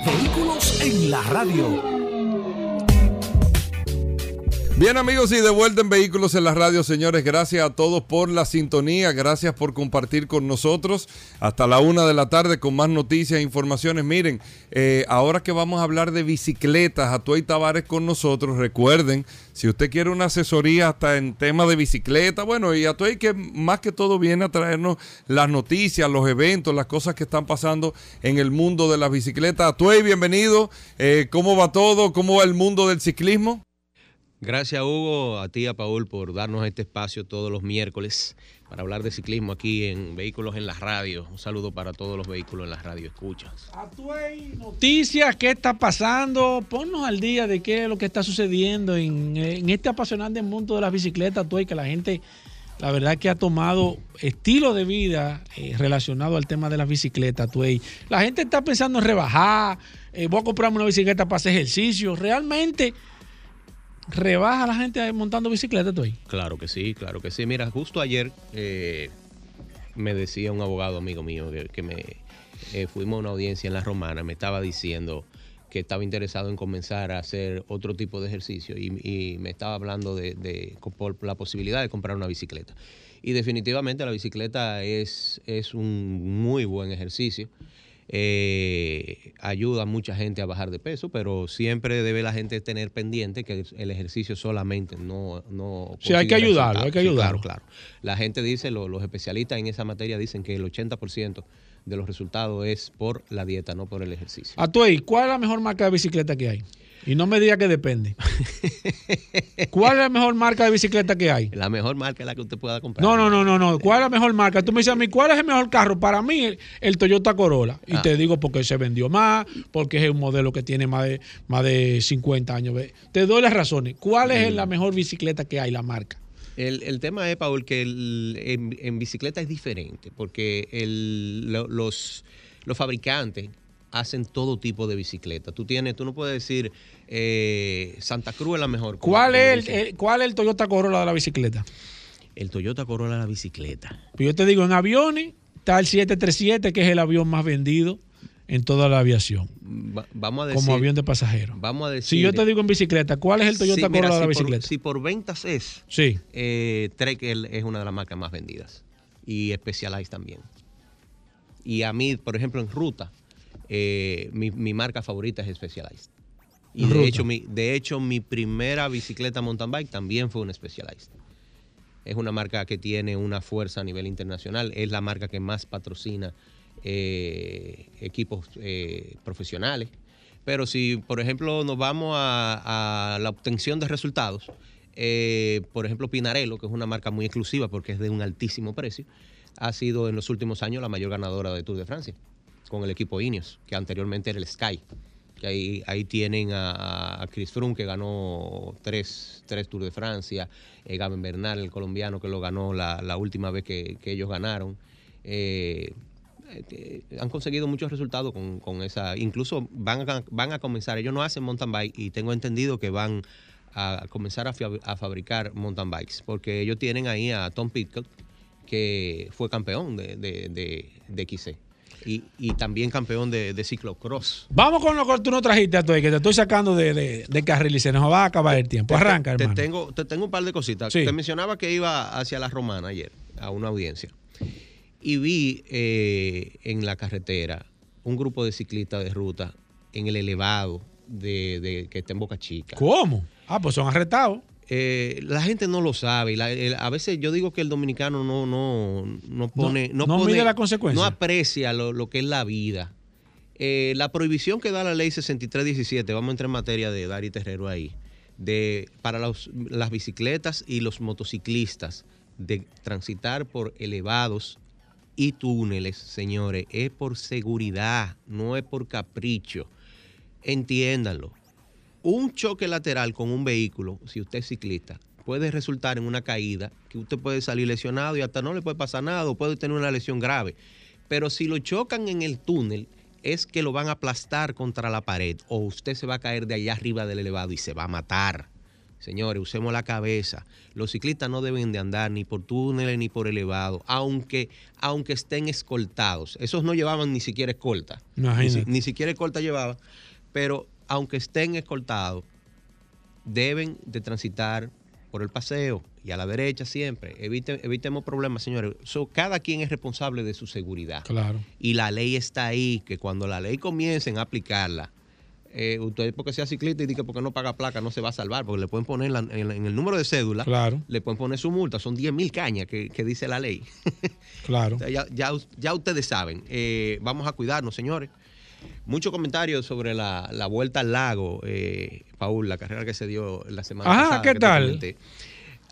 Vehículos en la radio. Bien amigos y de vuelta en Vehículos en la Radio, señores, gracias a todos por la sintonía, gracias por compartir con nosotros hasta la una de la tarde con más noticias e informaciones. Miren, eh, ahora que vamos a hablar de bicicletas, Atuey Tavares con nosotros, recuerden, si usted quiere una asesoría hasta en temas de bicicleta, bueno, y Atuey que más que todo viene a traernos las noticias, los eventos, las cosas que están pasando en el mundo de las bicicletas. Atuey, bienvenido, Eh, ¿cómo va todo? ¿Cómo va el mundo del ciclismo? Gracias Hugo, a ti a Paul por darnos este espacio todos los miércoles para hablar de ciclismo aquí en Vehículos en la Radio. Un saludo para todos los vehículos en la radio, escuchas. Noticias, ¿qué está pasando? Ponnos al día de qué es lo que está sucediendo en, este apasionante mundo de las bicicletas, Tuey, que la gente, la verdad que ha tomado estilo de vida eh, relacionado al tema de las bicicletas, Tuey. La gente está pensando en rebajar, eh, voy a comprarme una bicicleta para hacer ejercicio. Realmente rebaja la gente montando bicicleta, Tuey. Claro que sí, claro que sí. Mira, justo ayer eh, me decía un abogado amigo mío que, me eh, fuimos a una audiencia en La Romana, me estaba diciendo que estaba interesado en comenzar a hacer otro tipo de ejercicio y, me estaba hablando de, de- la posibilidad de comprar una bicicleta. Y definitivamente la bicicleta es, es un muy buen ejercicio. Eh, ayuda a mucha gente a bajar de peso, pero siempre debe la gente tener pendiente que el ejercicio solamente no... no Sí, hay que ayudarlo, hay que. Sí, ayudarlo. claro, claro. La gente dice, lo- los especialistas en esa materia dicen que el 80% de los resultados es por la dieta, no por el ejercicio. Atuey, ¿cuál es la mejor marca de bicicleta que hay? Y no me diga que depende. ¿Cuál es la mejor marca de bicicleta que hay? La mejor marca es la que usted pueda comprar. No, no, no, no, no. ¿Cuál es la mejor marca? Tú me dices a mí, ¿cuál es el mejor carro? Para mí, el, el Toyota Corolla. Y Ah. te digo porque se vendió más, porque es un modelo que tiene más de, más de 50 años. Te doy las razones. ¿Cuál es Mm. la mejor bicicleta que hay, la marca? El, el tema es, Paul, que el- en, en bicicleta es diferente, porque el- lo- los, los fabricantes hacen todo tipo de bicicleta. Tú tienes, tú no puedes decir eh, Santa Cruz es la mejor. ¿Cuál es el, el- cuál es el Toyota Corolla de la bicicleta? El Toyota Corolla la bicicleta. Pues yo te digo, en aviones está el 737, que es el avión más vendido en toda la aviación. Va- vamos a decir, Como avión de pasajeros. Vamos a decir. Si yo te digo en bicicleta, ¿cuál es el Toyota Sí, mira, Corolla de la si por- bicicleta? si por ventas es, Sí. eh, Trek es una de las marcas más vendidas. Y Specialized también. Y a mí, por ejemplo, en ruta, eh, mi, mi marca favorita es Specialized. Y de hecho, mi, de hecho, mi primera bicicleta mountain bike también fue una Specialized. Es una marca que tiene una fuerza a nivel internacional. Es la marca que más patrocina eh, equipos eh, profesionales. Pero si, por ejemplo, nos vamos a, a la obtención de resultados, eh, por ejemplo, Pinarello, que es una marca muy exclusiva porque es de un altísimo precio, ha sido en los últimos años la mayor ganadora de Tour de Francia con el equipo Ineos, que anteriormente era el Sky. Que ahí, tienen a, Chris Froome, que ganó tres, tres Tours de Francia, eh, Gaben Bernal, el colombiano, que lo ganó la, última vez que, ellos ganaron. Eh, eh, han conseguido muchos resultados con, esa. Incluso van a, van a comenzar, ellos no hacen mountain bike y tengo entendido que van a comenzar a fabricar mountain bikes, porque ellos tienen ahí a Tom Pitcock, que fue campeón de, de, de, de XC. Y, y también campeón de, de ciclocross. Vamos con lo que tú no trajiste a que te estoy sacando de, de, de carril y se nos va a acabar el tiempo. Arranca, te, hermano. tengo, te tengo un par de cositas. Sí. Te mencionaba que iba hacia la Romana ayer, a una audiencia. Y vi eh, en la carretera un grupo de ciclistas de ruta en el elevado de, de- que está en Boca Chica. ¿Cómo? Ah, pues son arrestados. Eh, la gente no lo sabe. y la- el- a veces yo digo que el dominicano no, no, no pone. No- No, no pone- mide la consecuencia. No aprecia lo, lo que es la vida. Eh, la prohibición que da la ley 6317, vamos a entrar en materia de Dari Terrero ahí, de, para los- las bicicletas y los motociclistas de transitar por elevados y túneles, señores, es por seguridad, no es por capricho. Entiéndanlo un choque lateral con un vehículo, si usted es ciclista, puede resultar en una caída que usted puede salir lesionado y hasta no le puede pasar nada o puede tener una lesión grave. Pero si lo chocan en el túnel, es que lo van a aplastar contra la pared o usted se va a caer de allá arriba del elevado y se va a matar. Señores, usemos la cabeza. Los ciclistas no deben de andar ni por túneles ni por elevado, aunque, aunque estén escoltados. Esos no llevaban ni siquiera escolta. Ni, siquiera escolta llevaban. Pero aunque estén escoltados, deben de transitar por el paseo y a la derecha siempre. Evite- evitemos problemas, señores. So, cada quien es responsable de su seguridad. Claro. Y la ley está ahí, que cuando la ley comiencen a aplicarla, eh, usted porque sea ciclista y diga porque no paga placa no se va a salvar, porque le pueden poner la- en, en el número de cédula, Claro. le pueden poner su multa, son 10 mil cañas que, que dice la ley. [LAUGHS] Claro. O sea, ya, ya, ya ustedes saben, eh, vamos a cuidarnos, señores. Muchos comentarios sobre la, la vuelta al lago, eh, Paul, la carrera que se dio la semana Ajá, pasada. ¿qué tal?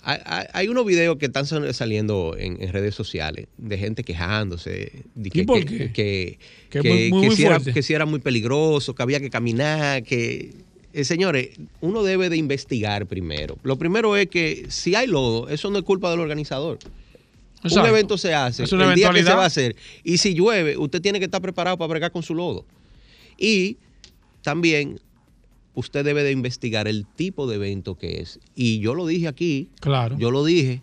Hay, unos videos que están sal- saliendo en, en redes sociales de gente quejándose. De que, ¿Y por que- qué? Que, Que que- muy- muy- que muy si era, fuerte. que si era muy peligroso, que había que caminar, que... Eh, señores, uno debe de investigar primero. Lo primero es que si hay lodo, eso no es culpa del organizador. Exacto. Un evento se hace Es una el día que se va a hacer. Y si llueve, usted tiene que estar preparado para bregar con su lodo. Y también usted debe de investigar el tipo de evento que es. Y yo lo dije aquí. Claro. Yo lo dije.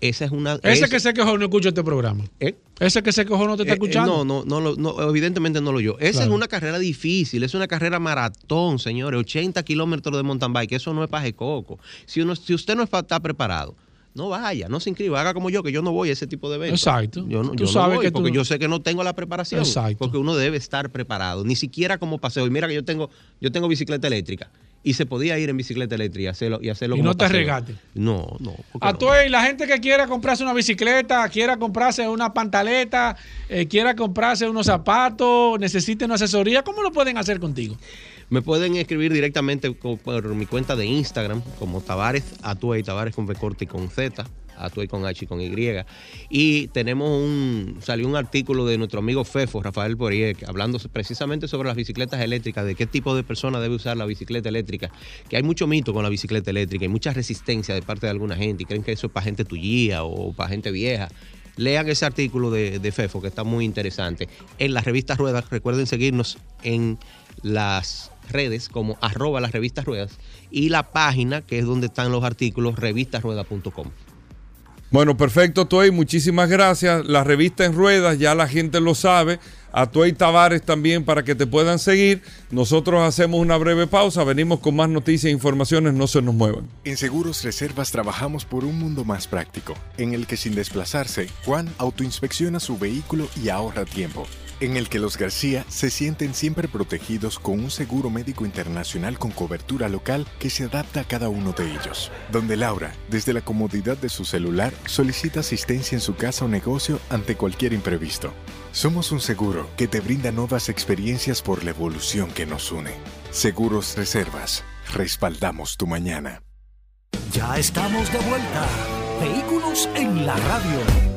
Esa es una. Ese es- que se quejó no escucha este programa. ¿Eh? Ese que se quejó no te está eh, eh, escuchando. no, no, no, no, evidentemente no lo yo. Esa Claro. es una carrera difícil, es una carrera maratón, señores. 80 kilómetros de mountain bike, eso no es paje coco. Si, uno, si usted no está preparado, no vaya, no se inscriba, haga como yo, que yo no voy a ese tipo de eventos. Exacto. Yo no, Tú yo no sabes voy que tú- porque yo sé que no tengo la preparación. Exacto. Porque uno debe estar preparado, ni siquiera como paseo. Y mira que yo tengo, yo tengo bicicleta eléctrica. Y se podía ir en bicicleta eléctrica y hacerlo, y hacerlo Y como no te paseo. regate. No, no. ¿por qué A no? y la gente que quiera comprarse una bicicleta, quiera comprarse una pantaleta, eh, quiera comprarse unos zapatos, necesite una asesoría, ¿cómo lo pueden hacer contigo? Me pueden escribir directamente por mi cuenta de Instagram como Tavares Atuey, Tavares con B corta y con Z, Atuey con H y con Y. Y tenemos un, salió un artículo de nuestro amigo Fefo, Rafael Poriek, hablando precisamente sobre las bicicletas eléctricas, de qué tipo de persona debe usar la bicicleta eléctrica, que hay mucho mito con la bicicleta eléctrica y mucha resistencia de parte de alguna gente y creen que eso es para gente tullía o para gente vieja. Lean ese artículo de, de Fefo que está muy interesante. En las revistas Ruedas, recuerden seguirnos en las redes como arroba las revistas ruedas y la página que es donde están los artículos revistasruedas.com. Bueno, perfecto, Tuey. Muchísimas gracias. La revista en ruedas, ya la gente lo sabe. A Tuey Tavares también para que te puedan seguir. Nosotros hacemos una breve pausa. Venimos con más noticias e informaciones. No se nos muevan. En Seguros Reservas trabajamos por un mundo más práctico, en el que sin desplazarse, Juan autoinspecciona su vehículo y ahorra tiempo. En el que los García se sienten siempre protegidos con un seguro médico internacional con cobertura local que se adapta a cada uno de ellos. Donde Laura, desde la comodidad de su celular, solicita asistencia en su casa o negocio ante cualquier imprevisto. Somos un seguro que te brinda nuevas experiencias por la evolución que nos une. Seguros Reservas. Respaldamos tu mañana. Ya estamos de vuelta. Vehículos en la radio.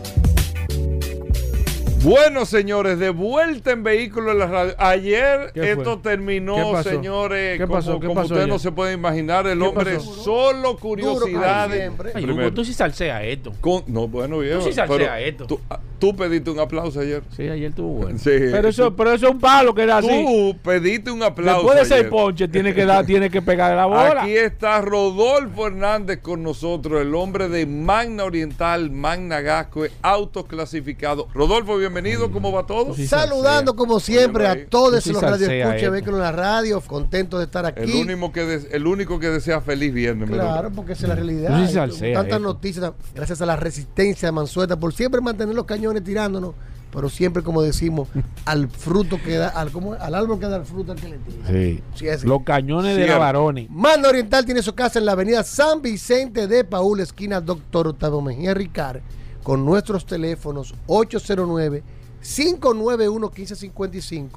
Bueno, señores, de vuelta en Vehículos en la Radio. Ayer esto terminó, ¿Qué pasó? señores, ¿Qué como, pasó? ¿Qué como pasó usted ayer? no se puede imaginar. El ¿Qué hombre pasó? solo curiosidades. Ay, tú sí salseas esto. con- no, bueno, viejo. Tú sí salseas pero esto. Tú, ah, tú pediste un aplauso ayer. Sí, ayer estuvo bueno. Sí. Pero eso, pero eso es un palo que era así. Tú pediste un aplauso. Después de seis ayer. ponches, tiene que dar, tiene que pegar la bola. Aquí está Rodolfo Hernández con nosotros, el hombre de Magna Oriental, Magna Gasco, autos clasificados. Rodolfo, bienvenido, ¿cómo va todo? Saludando como siempre a todos sí los radioescuchas de vehículos en la radio, contento de estar aquí. El único que, des- el único que desea feliz viernes. Claro, porque esa es la realidad. Sí salsea Tantas esto. noticias, gracias a la resistencia de Mansueta por siempre mantener los cañones tirándonos, pero siempre, como decimos, [LAUGHS] al fruto que da, al, al árbol que da el fruto al que le tira. Sí. Sí. Los cañones de la Baroni. Manda Oriental tiene su casa en la avenida San Vicente de Paúl, esquina Doctor Octavio Mejía Ricard, con nuestros teléfonos 809-591-1555,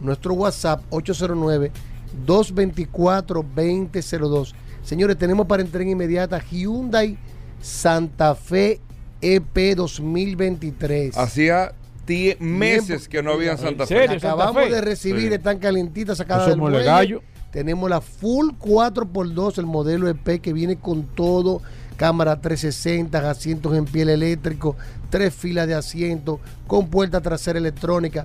nuestro WhatsApp 809-224-2002. Señores, tenemos para entrega inmediata Hyundai Santa Fe EP 2023. Hacía tie- meses que no había en Santa ¿En Fe. serio, Acabamos de recibir, Sí. están calentitas sacadas No del muelle. gallo. Tenemos la Full 4x2, el modelo EP que viene con todo, cámara 360, asientos en piel eléctrico, tres filas de asientos, con puerta trasera electrónica.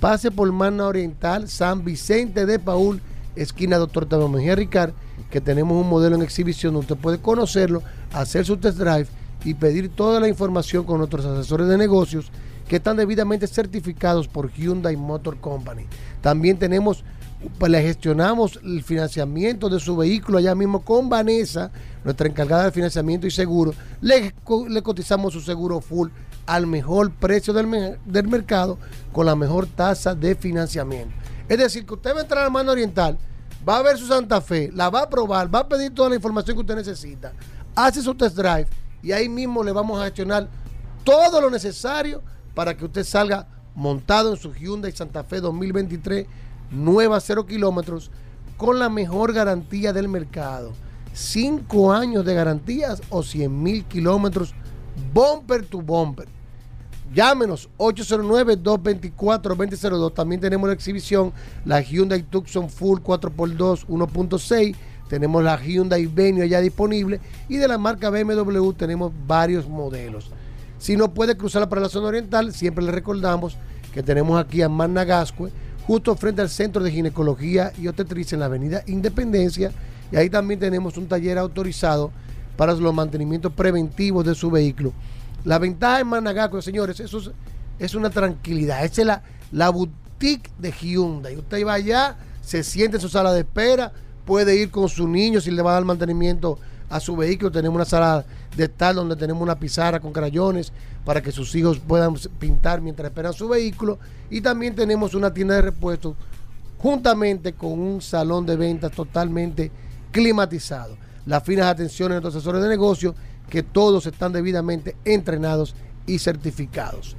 Pase por Magna Oriental, San Vicente de Paul, esquina Doctor Tadeo Mejía Ricard, que tenemos un modelo en exhibición donde usted puede conocerlo, hacer su test drive y pedir toda la información con nuestros asesores de negocios que están debidamente certificados por Hyundai Motor Company. También tenemos pues le gestionamos el financiamiento de su vehículo allá mismo con Vanessa, nuestra encargada de financiamiento y seguro. Le, co- le cotizamos su seguro full al mejor precio del, del mercado con la mejor tasa de financiamiento. Es decir, que usted va a entrar a la mano oriental, va a ver su Santa Fe, la va a probar, va a pedir toda la información que usted necesita, hace su test drive y ahí mismo le vamos a gestionar todo lo necesario para que usted salga montado en su Hyundai Santa Fe 2023, nueva 0 kilómetros, con la mejor garantía del mercado. 5 años de garantías o 100 mil kilómetros, bumper to bumper. Llámenos 809-224-2002. También tenemos la exhibición, la Hyundai Tucson Full 4x2 1.6. Tenemos la Hyundai Venue ya disponible. Y de la marca BMW tenemos varios modelos. Si no puede cruzar para la zona oriental, siempre le recordamos que tenemos aquí a Managascue, justo frente al Centro de Ginecología y Obstetricia en la Avenida Independencia. Y ahí también tenemos un taller autorizado para los mantenimientos preventivos de su vehículo. La ventaja en Managascue, señores, eso es, es una tranquilidad. Esa es la, la boutique de Hyundai. Usted va allá, se siente en su sala de espera, puede ir con su niño si le va a dar mantenimiento a su vehículo. Tenemos una sala de estar donde tenemos una pizarra con crayones para que sus hijos puedan pintar mientras esperan su vehículo. Y también tenemos una tienda de repuestos juntamente con un salón de ventas totalmente climatizado. Las finas atenciones de nuestros asesores de negocio, que todos están debidamente entrenados y certificados.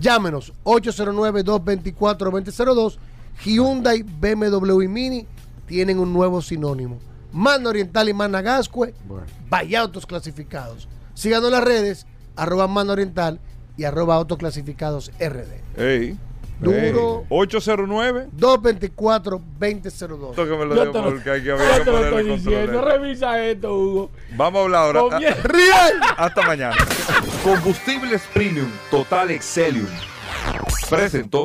Llámenos 809-224-2002. Hyundai, BMW y Mini tienen un nuevo sinónimo. Mano Oriental y Managascue, vaya autos clasificados. Síganos en las redes, arroba Mano Oriental y arroba autoclasificados RD. Ey. Duro. Ey. 809. 224-2002. Esto que me lo Yo te porque hay que, que te lo estoy diciendo. control. Revisa esto, Hugo. Vamos a hablar ahora. Ah. [LAUGHS] Hasta mañana. Combustibles Premium Total Excelium presentó